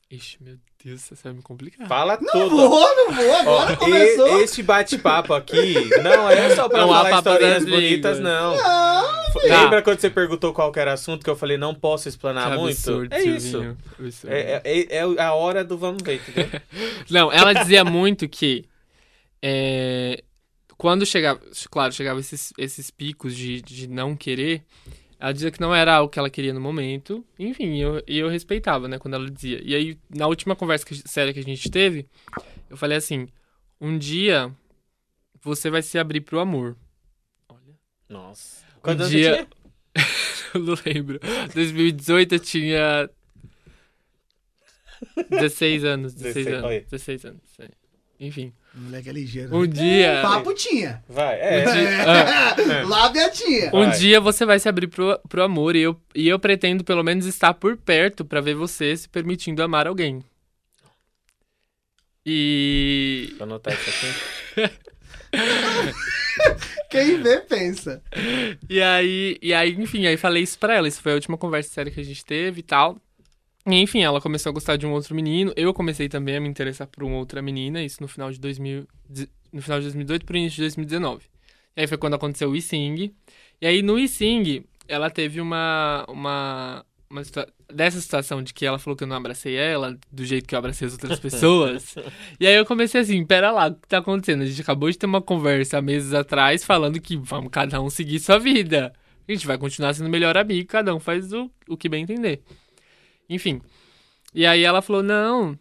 Ixi, meu Isso vai me complicar. Fala Não tudo. vou, não vou, agora Ó, começou. e- Este bate-papo aqui não é só pra Não falar historinhas das bonitas, não. Não, Tá. Lembra quando você perguntou qual era assunto que eu falei não posso explanar Que muito? absurdo, é isso. Absurdo. É, é, é a hora do vamos ver, entendeu? Não, ela dizia muito que é, quando chegava, claro, chegava esses, esses picos de, de não querer, ela dizia que não era o que ela queria no momento. Enfim, eu, e eu respeitava, né, quando ela dizia. E aí, na última conversa que, séria que a gente teve, eu falei assim: um dia você vai se abrir pro amor. Olha. Nossa. Um Quantos anos dia. eu não lembro. 2018 eu tinha. 16 anos, 16 16, anos. olha. 16 anos. é. Enfim. Moleque é ligeiro. Um né? dia. Papo tinha. Vai, é. Ah. Lábia tinha. Um Vai. dia você vai se abrir pro, pro amor e eu, e eu pretendo pelo menos estar por perto pra ver você se permitindo amar alguém. E. Vou anotar isso aqui. Quem vê, pensa. E aí, e aí, enfim, aí falei isso pra ela. Isso foi a última conversa séria que a gente teve e tal. Enfim, ela começou a gostar de um outro menino. Eu comecei também a me interessar por uma outra menina, isso no final de 2000, de- no final de 2018 pro início de 2019. E aí foi quando aconteceu o e-sing. E aí no e-sing, ela teve uma uma uma situa- dessa situação de que ela falou que eu não abracei ela do jeito que eu abracei as outras pessoas. e aí eu comecei assim, pera lá, o que tá acontecendo? A gente acabou de ter uma conversa há meses atrás falando que vamos cada um seguir sua vida. A gente vai continuar sendo melhor amigo, cada um faz o, o que bem entender. Enfim. E aí ela falou, não.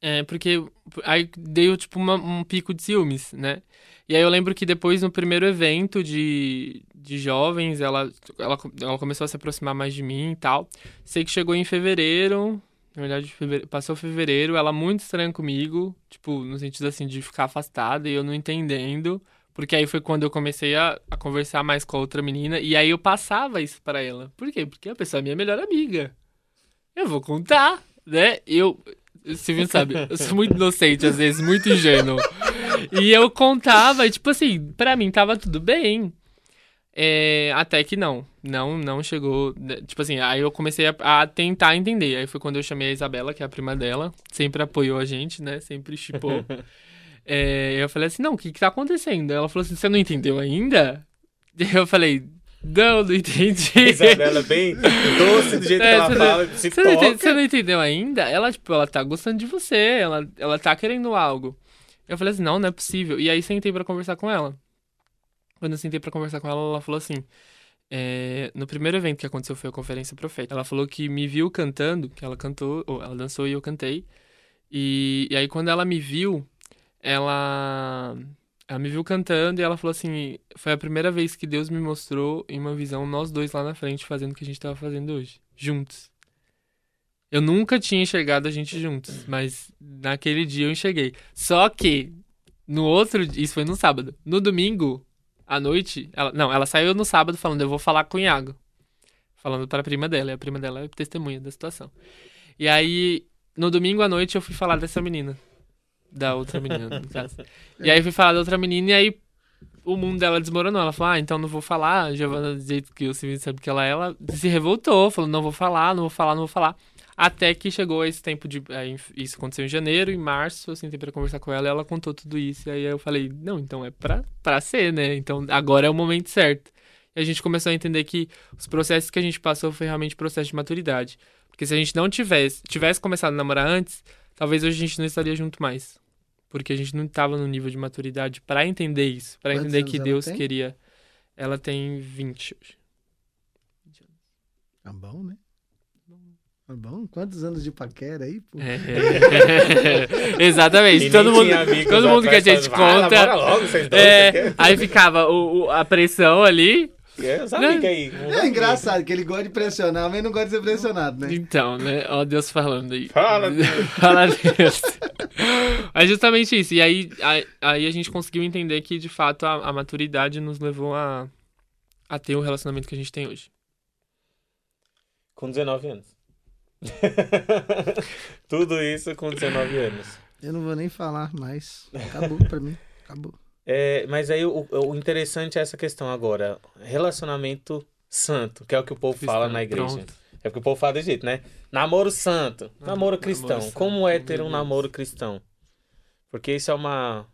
É, porque. Aí deu, tipo, uma- um pico de ciúmes, né? E aí eu lembro que depois, no primeiro evento de, de jovens, ela, ela, ela começou a se aproximar mais de mim e tal. Sei que chegou em fevereiro, na verdade, passou fevereiro, ela muito estranha comigo, tipo, no sentido assim de ficar afastada e eu não entendendo. Porque aí foi quando eu comecei a, a conversar mais com a outra menina. E aí eu passava isso para ela. Por quê? Porque a pessoa é minha melhor amiga. Eu vou contar, né? Eu. Silvio sabe, eu sou muito inocente, às vezes, muito ingênuo. E eu contava, e, tipo assim, pra mim tava tudo bem. É, até que não. Não, não chegou. né, Tipo assim, aí eu comecei a, a tentar entender. Aí foi quando eu chamei a Isabela, que é a prima dela. Sempre apoiou a gente, né? Sempre chipou. É, eu falei assim, não, o que que tá acontecendo? Ela falou assim, você não entendeu ainda? Eu falei, não, não entendi. Isabela é bem doce do jeito É, que ela você fala, se Você não, entende- você toca. não entendeu ainda? Ela, tipo, ela tá gostando de você, ela, ela tá querendo algo. Eu falei assim, não, não é possível. E aí sentei pra conversar com ela. Quando eu sentei pra conversar com ela, ela falou assim, é, no primeiro evento que aconteceu foi a Conferência Profeta. Ela falou que me viu cantando, que ela cantou, ou ela dançou e eu cantei. E, e aí quando ela me viu, ela... Ela me viu cantando e ela falou assim: foi a primeira vez que Deus me mostrou em uma visão nós dois lá na frente fazendo o que a gente tava fazendo hoje, juntos. Eu nunca tinha enxergado a gente juntos, mas naquele dia eu enxerguei. Só que no outro, isso foi no sábado. No domingo à noite, ela, não, ela saiu no sábado falando: "Eu vou falar com o Iago". Falando para a prima dela, e a prima dela é testemunha da situação. E aí, no domingo à noite eu fui falar dessa menina, da outra menina, no caso. E aí fui falar da outra menina e aí o mundo dela desmoronou. Ela falou, ah, então não vou falar. A Giovana, do jeito que o Silvio sabe que ela é, ela se revoltou, falou, não vou falar, não vou falar, não vou falar. Até que chegou esse tempo de. isso aconteceu em janeiro, em março, eu sentei pra conversar com ela e ela contou tudo isso. E aí eu falei, não, então é pra, pra ser, né? Então agora é o momento certo. E a gente começou a entender que os processos que a gente passou foi realmente processo de maturidade. Porque se a gente não tivesse, tivesse começado a namorar antes, talvez hoje a gente não estaria junto mais. Porque a gente não estava no nível de maturidade pra entender isso, Pra Quantos entender anos que Deus tem? queria. Ela tem 20 hoje. Tá bom, né? Tá bom? Quantos anos de paquera aí, pô? É. Exatamente. E todo mundo, todo mundo que a gente "Vai, conta. logo, vocês dois, É, você quer?" aí ficava o, o- a pressão ali. É, os amigos aí. uns É amigos. engraçado que ele gosta de pressionar, mas não gosta de ser pressionado, né? Então, né? Ó, Deus falando aí. Fala, Deus. Fala Deus. É justamente isso. E aí, aí, aí a gente conseguiu entender que, de fato, a, a maturidade nos levou a, a ter o relacionamento que a gente tem hoje. Com 19 anos. Tudo isso com 19 anos. Eu não vou nem falar mais. Acabou pra mim. Acabou. É, mas aí o, o interessante é essa questão agora. Relacionamento santo, que é o que o povo fala Cristão, na igreja. pronto. É o que o povo fala desse jeito, né? Namoro santo, namoro namoro cristão. santo, Como é ter um namoro cristão? Porque isso é uma,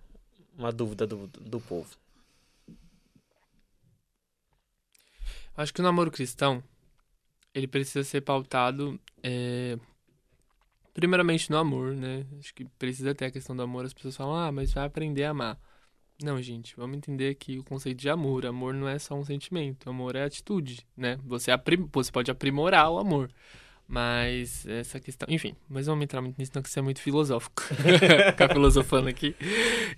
uma dúvida do, do povo. Acho que o namoro cristão, ele precisa ser pautado, é, primeiramente no amor, né? Acho que precisa ter a questão do amor. As pessoas falam, ah, mas vai aprender a amar. Não, gente, vamos entender que o conceito de amor, amor não é só um sentimento, amor é atitude, né? Você, aprim- você pode aprimorar o amor, mas essa questão, enfim, mas vamos entrar muito nisso, não que isso é muito filosófico, ficar filosofando aqui.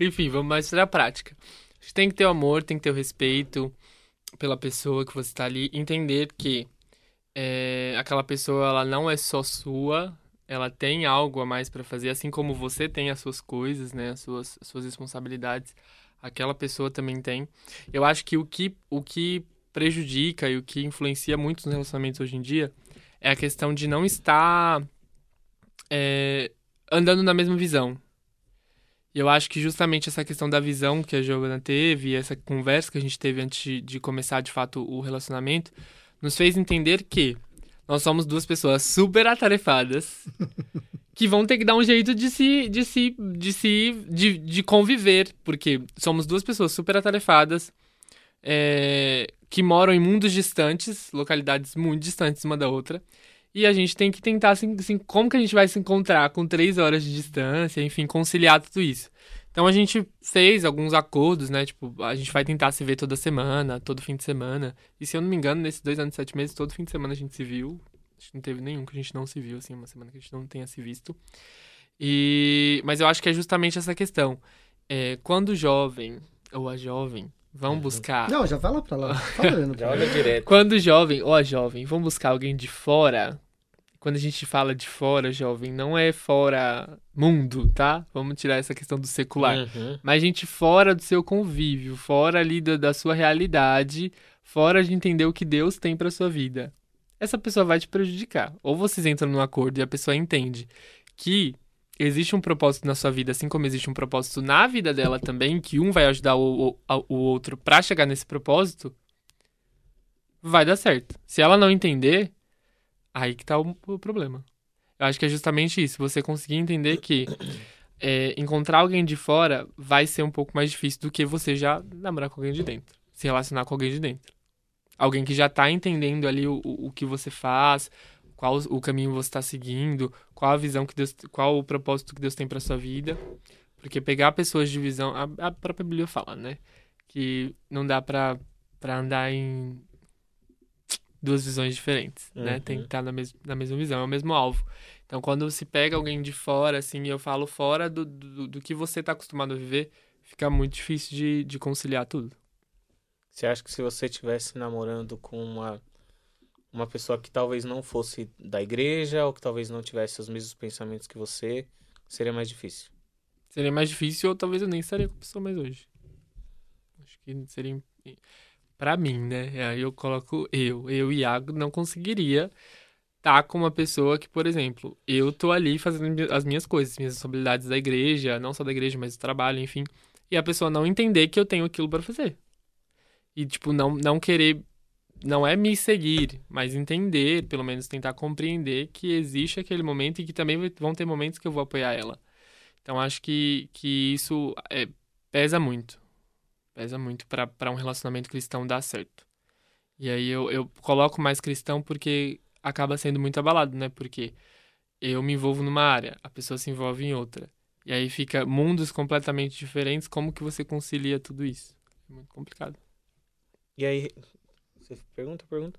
Enfim, vamos mais para a prática. A gente tem que ter o amor, tem que ter o respeito, pela pessoa que você está ali, entender que é, aquela pessoa ela não é só sua, ela tem algo a mais para fazer, assim como você tem as suas coisas, né, as suas, as suas responsabilidades, aquela pessoa também tem. Eu acho que o que o que prejudica e o que influencia muito nos relacionamentos hoje em dia é a questão de não estar é, andando na mesma visão. E eu acho que justamente essa questão da visão que a Giovana teve, essa conversa que a gente teve antes de começar de fato o relacionamento, nos fez entender que nós somos duas pessoas super atarefadas que vão ter que dar um jeito de se de se de se de, de conviver, porque somos duas pessoas super atarefadas é, que moram em mundos distantes, localidades muito distantes uma da outra. E a gente tem que tentar, assim, assim, como que a gente vai se encontrar com três horas de distância, enfim, conciliar tudo isso. Então a gente fez alguns acordos, né? Tipo, a gente vai tentar se ver toda semana, todo fim de semana. E se eu não me engano, nesses dois anos e sete meses, todo fim de semana a gente se viu. Acho que não teve nenhum que a gente não se viu, assim, uma semana que a gente não tenha se visto. E... Mas eu acho que é justamente essa questão. É, quando jovem, ou a jovem vão buscar. Não, já vai lá pra lá. Fala Já lá. olha direto. Quando o jovem ou a jovem vão buscar alguém de fora, quando a gente fala de fora, jovem, não é fora mundo, tá? Vamos tirar essa questão do secular. Uhum. Mas gente fora do seu convívio, fora ali da, da sua realidade, fora de entender o que Deus tem pra sua vida. Essa pessoa vai te prejudicar. Ou vocês entram num acordo e a pessoa entende que existe um propósito na sua vida, assim como existe um propósito na vida dela também, que um vai ajudar o, o, o outro pra chegar nesse propósito, vai dar certo. Se ela não entender, aí que tá o, o problema. Eu acho que é justamente isso. Você conseguir entender que é, encontrar alguém de fora vai ser um pouco mais difícil do que você já namorar com alguém de dentro. Se relacionar com alguém de dentro. Alguém que já tá entendendo ali o, o, o que você faz, qual o caminho você está seguindo, qual a visão que Deus, qual o propósito que Deus tem para sua vida. Porque pegar pessoas de visão, a, a própria Bíblia fala, né? Que não dá pra, pra andar em duas visões diferentes, né? Uhum. Tem que estar na, mes na mesma visão, é o mesmo alvo. Então, quando se pega alguém de fora, assim, eu falo fora do, do, do que você tá acostumado a viver, fica muito difícil de, de conciliar tudo. Você acha que se você estivesse namorando com uma, uma pessoa que talvez não fosse da igreja ou que talvez não tivesse os mesmos pensamentos que você, seria mais difícil? Seria mais difícil ou talvez eu nem estaria com a pessoa mais hoje. Acho que seria. Pra mim, né? Aí eu coloco eu. Eu, Iago, não conseguiria estar com uma pessoa que, por exemplo, eu tô ali fazendo as minhas coisas, minhas responsabilidades da igreja, não só da igreja, mas do trabalho, enfim. E a pessoa não entender que eu tenho aquilo pra fazer. E, tipo, não, não querer. Não é me seguir, mas entender, pelo menos tentar compreender que existe aquele momento e que também vão ter momentos que eu vou apoiar ela. Então acho que, que isso é, pesa muito. Pesa muito para um relacionamento cristão dar certo. E aí eu, eu coloco mais cristão porque acaba sendo muito abalado, né? Porque eu me envolvo numa área, a pessoa se envolve em outra. E aí fica mundos completamente diferentes. Como que você concilia tudo isso? É muito complicado. E aí, você pergunta, pergunta.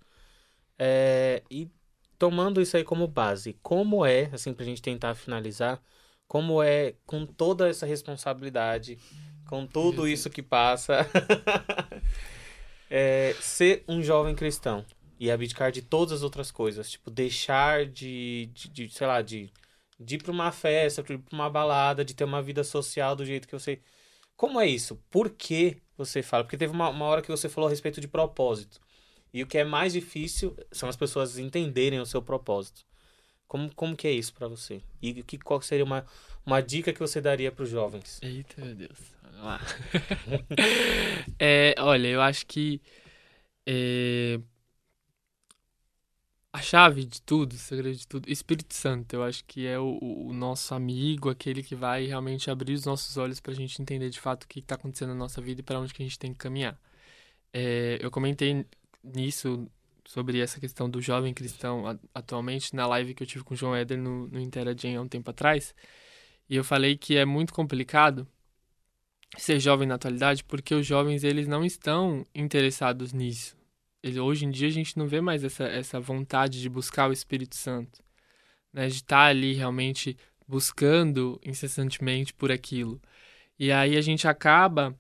É, e tomando isso aí como base, como é, assim, pra gente tentar finalizar, como é com toda essa responsabilidade, com tudo isso que passa, é, ser um jovem cristão e abdicar de todas as outras coisas, tipo, deixar de, de, de, sei lá, de, de ir pra uma festa, de ir pra uma balada, de ter uma vida social do jeito que você... Como é isso? Por que você fala? Porque teve uma, uma hora que você falou a respeito de propósito. E o que é mais difícil são as pessoas entenderem o seu propósito. Como, como que é isso pra você? E que, qual seria uma, uma dica que você daria pros jovens? Eita, meu Deus. Vamos lá. É, olha, eu acho que é, a chave de tudo, o segredo de tudo, Espírito Santo, eu acho que é o, o nosso amigo, aquele que vai realmente abrir os nossos olhos pra gente entender de fato o que está acontecendo na nossa vida e para onde que a gente tem que caminhar. É, eu comentei nisso sobre essa questão do jovem cristão a- atualmente na live que eu tive com o João Éder no, no Interagen há um tempo atrás. E eu falei que é muito complicado ser jovem na atualidade porque os jovens eles não estão interessados nisso. Ele, hoje em dia a gente não vê mais essa, essa vontade de buscar o Espírito Santo, né? de estar ali realmente buscando incessantemente por aquilo. E aí a gente acaba.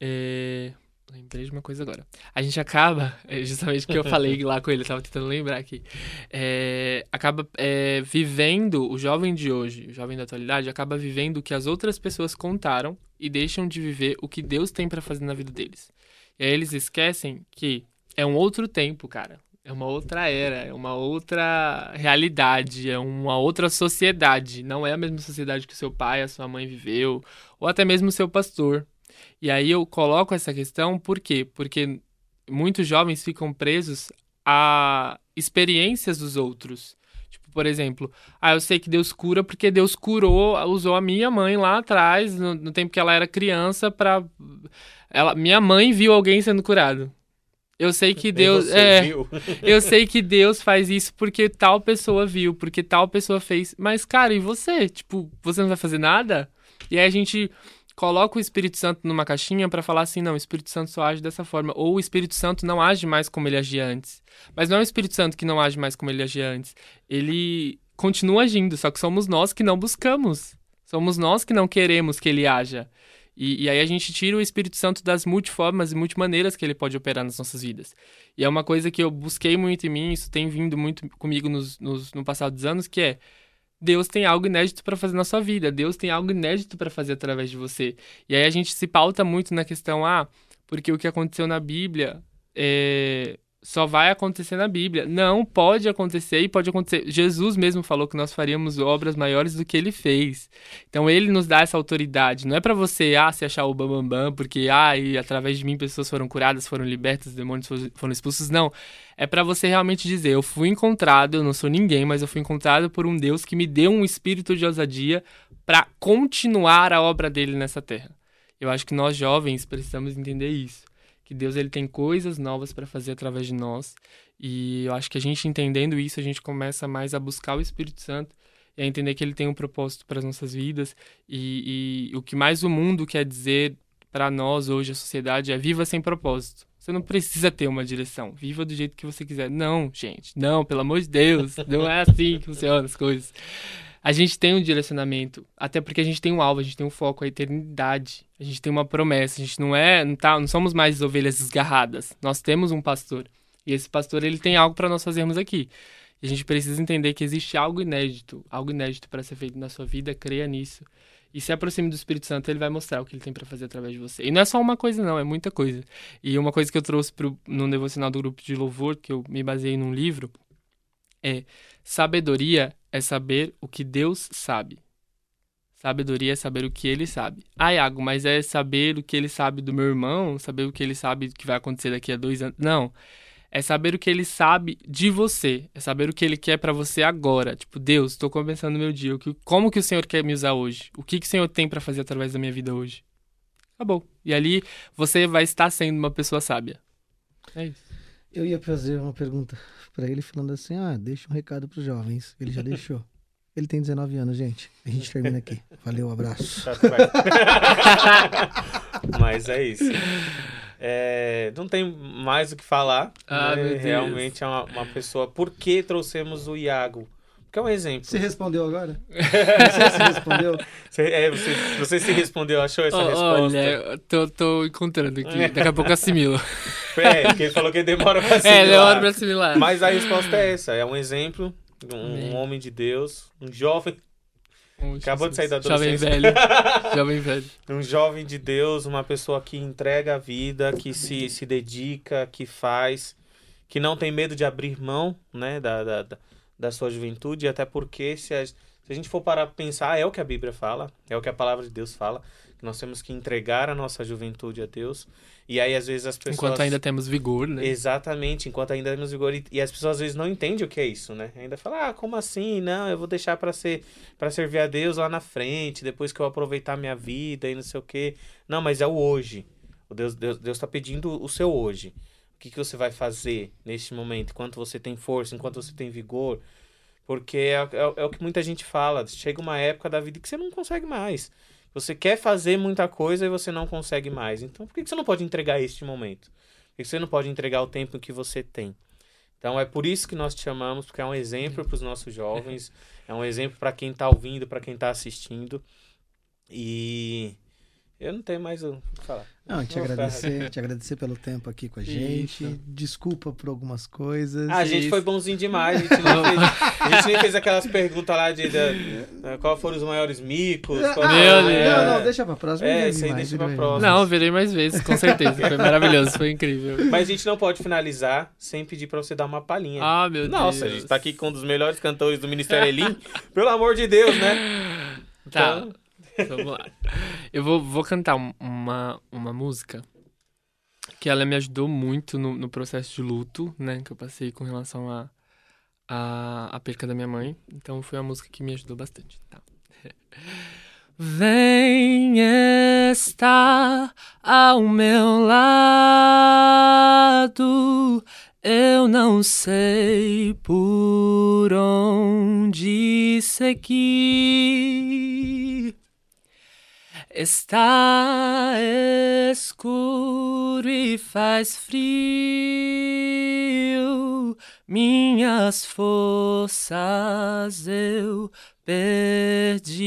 é, Lembrei de uma coisa agora. A gente acaba, é justamente que eu falei lá com ele, eu tava tentando lembrar aqui. É, acaba é, vivendo, o jovem de hoje, o jovem da atualidade, acaba vivendo o que as outras pessoas contaram e deixam de viver o que Deus tem pra fazer na vida deles. E aí eles esquecem que é um outro tempo, cara. É uma outra era, é uma outra realidade, é uma outra sociedade. Não é a mesma sociedade que o seu pai, a sua mãe viveu, ou até mesmo o seu pastor. E aí eu coloco essa questão por quê? Porque muitos jovens ficam presos a experiências dos outros. Tipo, por exemplo, ah, eu sei que Deus cura porque Deus curou, usou a minha mãe lá atrás, no, no tempo que ela era criança, pra. Ela, minha mãe viu alguém sendo curado. Eu sei que Deus. é, viu? eu sei que Deus faz isso porque tal pessoa viu, porque tal pessoa fez. Mas, cara, e você? Tipo, você não vai fazer nada? E aí a gente coloca o Espírito Santo numa caixinha pra falar assim, não, o Espírito Santo só age dessa forma. Ou o Espírito Santo não age mais como ele agia antes. Mas não é o Espírito Santo que não age mais como ele agia antes. Ele continua agindo, só que somos nós que não buscamos. Somos nós que não queremos que ele haja. E, e aí a gente tira o Espírito Santo das multiformas e multimaneiras que ele pode operar nas nossas vidas. E é uma coisa que eu busquei muito em mim, isso tem vindo muito comigo nos, nos, no passado dos anos, que é Deus tem algo inédito para fazer na sua vida, Deus tem algo inédito para fazer através de você. E aí a gente se pauta muito na questão, ah, porque o que aconteceu na Bíblia é, só vai acontecer na Bíblia. Não, pode acontecer e pode acontecer. Jesus mesmo falou que nós faríamos obras maiores do que ele fez. Então ele nos dá essa autoridade. Não é para você ah, se achar o bambambam, bam, bam, porque ah, e através de mim pessoas foram curadas, foram libertas, demônios foram expulsos. Não. É para você realmente dizer: eu fui encontrado, eu não sou ninguém, mas eu fui encontrado por um Deus que me deu um espírito de ousadia para continuar a obra dele nessa terra. Eu acho que nós jovens precisamos entender isso que Deus ele tem coisas novas para fazer através de nós. E eu acho que a gente entendendo isso, a gente começa mais a buscar o Espírito Santo e a entender que ele tem um propósito para as nossas vidas. E, e o que mais o mundo quer dizer para nós hoje, a sociedade, é viva sem propósito. Você não precisa ter uma direção. Viva do jeito que você quiser. Não, gente. Não, pelo amor de Deus. Não é assim que funcionam as coisas a gente tem um direcionamento, até porque a gente tem um alvo, a gente tem um foco, a eternidade. A gente tem uma promessa, a gente não é, não, tá, não somos mais ovelhas desgarradas. Nós temos um pastor. E esse pastor, ele tem algo para nós fazermos aqui. E a gente precisa entender que existe algo inédito, algo inédito para ser feito na sua vida, creia nisso. E se aproxime do Espírito Santo, ele vai mostrar o que ele tem para fazer através de você. E não é só uma coisa, não, é muita coisa. E uma coisa que eu trouxe pro, no devocional do grupo de louvor, que eu me baseei num livro, é sabedoria é saber o que Deus sabe. Sabedoria é saber o que ele sabe. Ah, Iago, mas é saber o que ele sabe do meu irmão? Saber o que ele sabe do que vai acontecer daqui a dois anos? Não. É saber o que ele sabe de você. É saber o que ele quer para você agora. Tipo, Deus, estou começando meu dia. Como que o Senhor quer me usar hoje? O que, que o Senhor tem para fazer através da minha vida hoje? Acabou. E ali você vai estar sendo uma pessoa sábia. É isso. Eu ia fazer uma pergunta para ele falando assim: ah, deixa um recado para os jovens. Ele já deixou. Ele tem 19 anos, gente. A gente termina aqui. Valeu, abraço. Tá, Mas é isso. É, não tem mais o que falar. Ah, né? Realmente é uma, uma, pessoa. Por que trouxemos o Iago? Porque é um exemplo. Você respondeu agora? você se respondeu? Você, é, você, você se respondeu, achou essa oh, resposta? Olha, tô, tô encontrando aqui. Daqui a pouco assimilo. É, porque ele falou que demora pra assimilar. É, demora pra assimilar. Mas a resposta é essa. É um exemplo. Um, um homem de Deus. Um jovem um, Acabou de sair da adolescência. Jovem velho. jovem velho. Um jovem de Deus, uma pessoa que entrega a vida, que se, se dedica, que faz, que não tem medo de abrir mão, né, da, da, da da sua juventude, até porque se a, se a gente for parar para pensar, é o que a Bíblia fala, é o que a palavra de Deus fala, que nós temos que entregar a nossa juventude a Deus. E aí, às vezes, as pessoas. Enquanto ainda temos vigor, né? Exatamente, enquanto ainda temos vigor. E, e as pessoas, às vezes, não entendem o que é isso, né? Ainda falam, ah, como assim? Não, eu vou deixar para ser para servir a Deus lá na frente, depois que eu aproveitar minha vida e não sei o quê. Não, mas é o hoje. O Deus Deus Deus está pedindo o seu hoje que, que você vai fazer neste momento, enquanto você tem força, enquanto você tem vigor. Porque é, é, é, o que muita gente fala. Chega uma época da vida que você não consegue mais. Você quer fazer muita coisa e você não consegue mais. Então, por que, que você não pode entregar este momento? Por que você não pode entregar o tempo que você tem? Então, é por isso que nós te chamamos, porque é um exemplo para os nossos jovens, é um exemplo para quem está ouvindo, para quem está assistindo. E eu não tenho mais o que falar. Não, te agradecer, te agradecer pelo tempo aqui com a gente. Isso. Desculpa por algumas coisas. Ah, a gente Isso. foi bonzinho demais. A gente, não fez, a gente nem fez aquelas perguntas lá de, de, de qual foram os maiores micos. Ah, Meu Deus. Não, não, deixa pra próxima. É, isso aí deixa pra próxima. Não, verei mais vezes, com certeza. Foi maravilhoso, foi incrível. Mas a gente não pode finalizar sem pedir pra você dar uma palhinha. Ah, meu Nossa, Deus. Nossa, a gente tá aqui com um dos melhores cantores do Ministério Elim. Pelo amor de Deus, né? Tá. Então, Vamos lá. Eu vou, vou cantar uma, uma música que ela me ajudou muito no, no processo de luto, né? Que eu passei com relação a, a, a perca da minha mãe. Então foi uma música que me ajudou bastante. Tá? Vem estar ao meu lado. Eu não sei por onde seguir. Está escuro e faz frio, minhas forças eu perdi.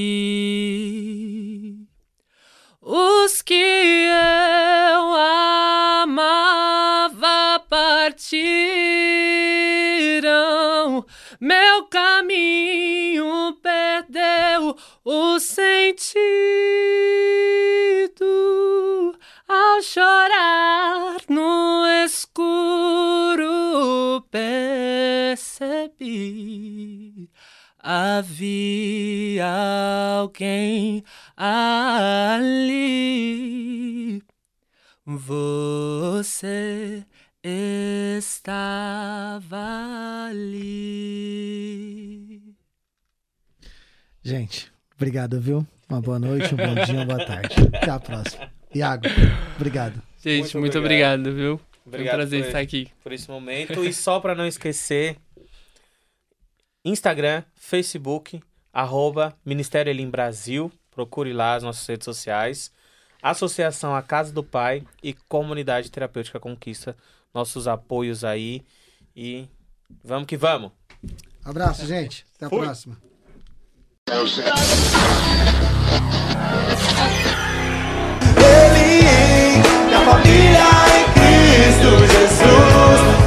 Os que eu amava partiram, meu caminho perdeu o sentido ao chorar no escuro percebi havia alguém ali. Você estava ali. Gente, obrigado, viu? Uma boa noite, um bom dia, uma boa tarde. Até a próxima. Iago, obrigado. Gente, Muito muito, obrigado. obrigado, viu? Foi um Obrigado prazer por- estar aqui. por esse momento. E só para não esquecer, Instagram, Facebook, arroba Ministério Elim Brasil. Procure lá as nossas redes sociais. Associação A Casa do Pai e Comunidade Terapêutica Conquista. Nossos apoios aí. E vamos que vamos. Abraço, gente. Até a Fui. próxima. Ele, é minha família em Cristo Jesus.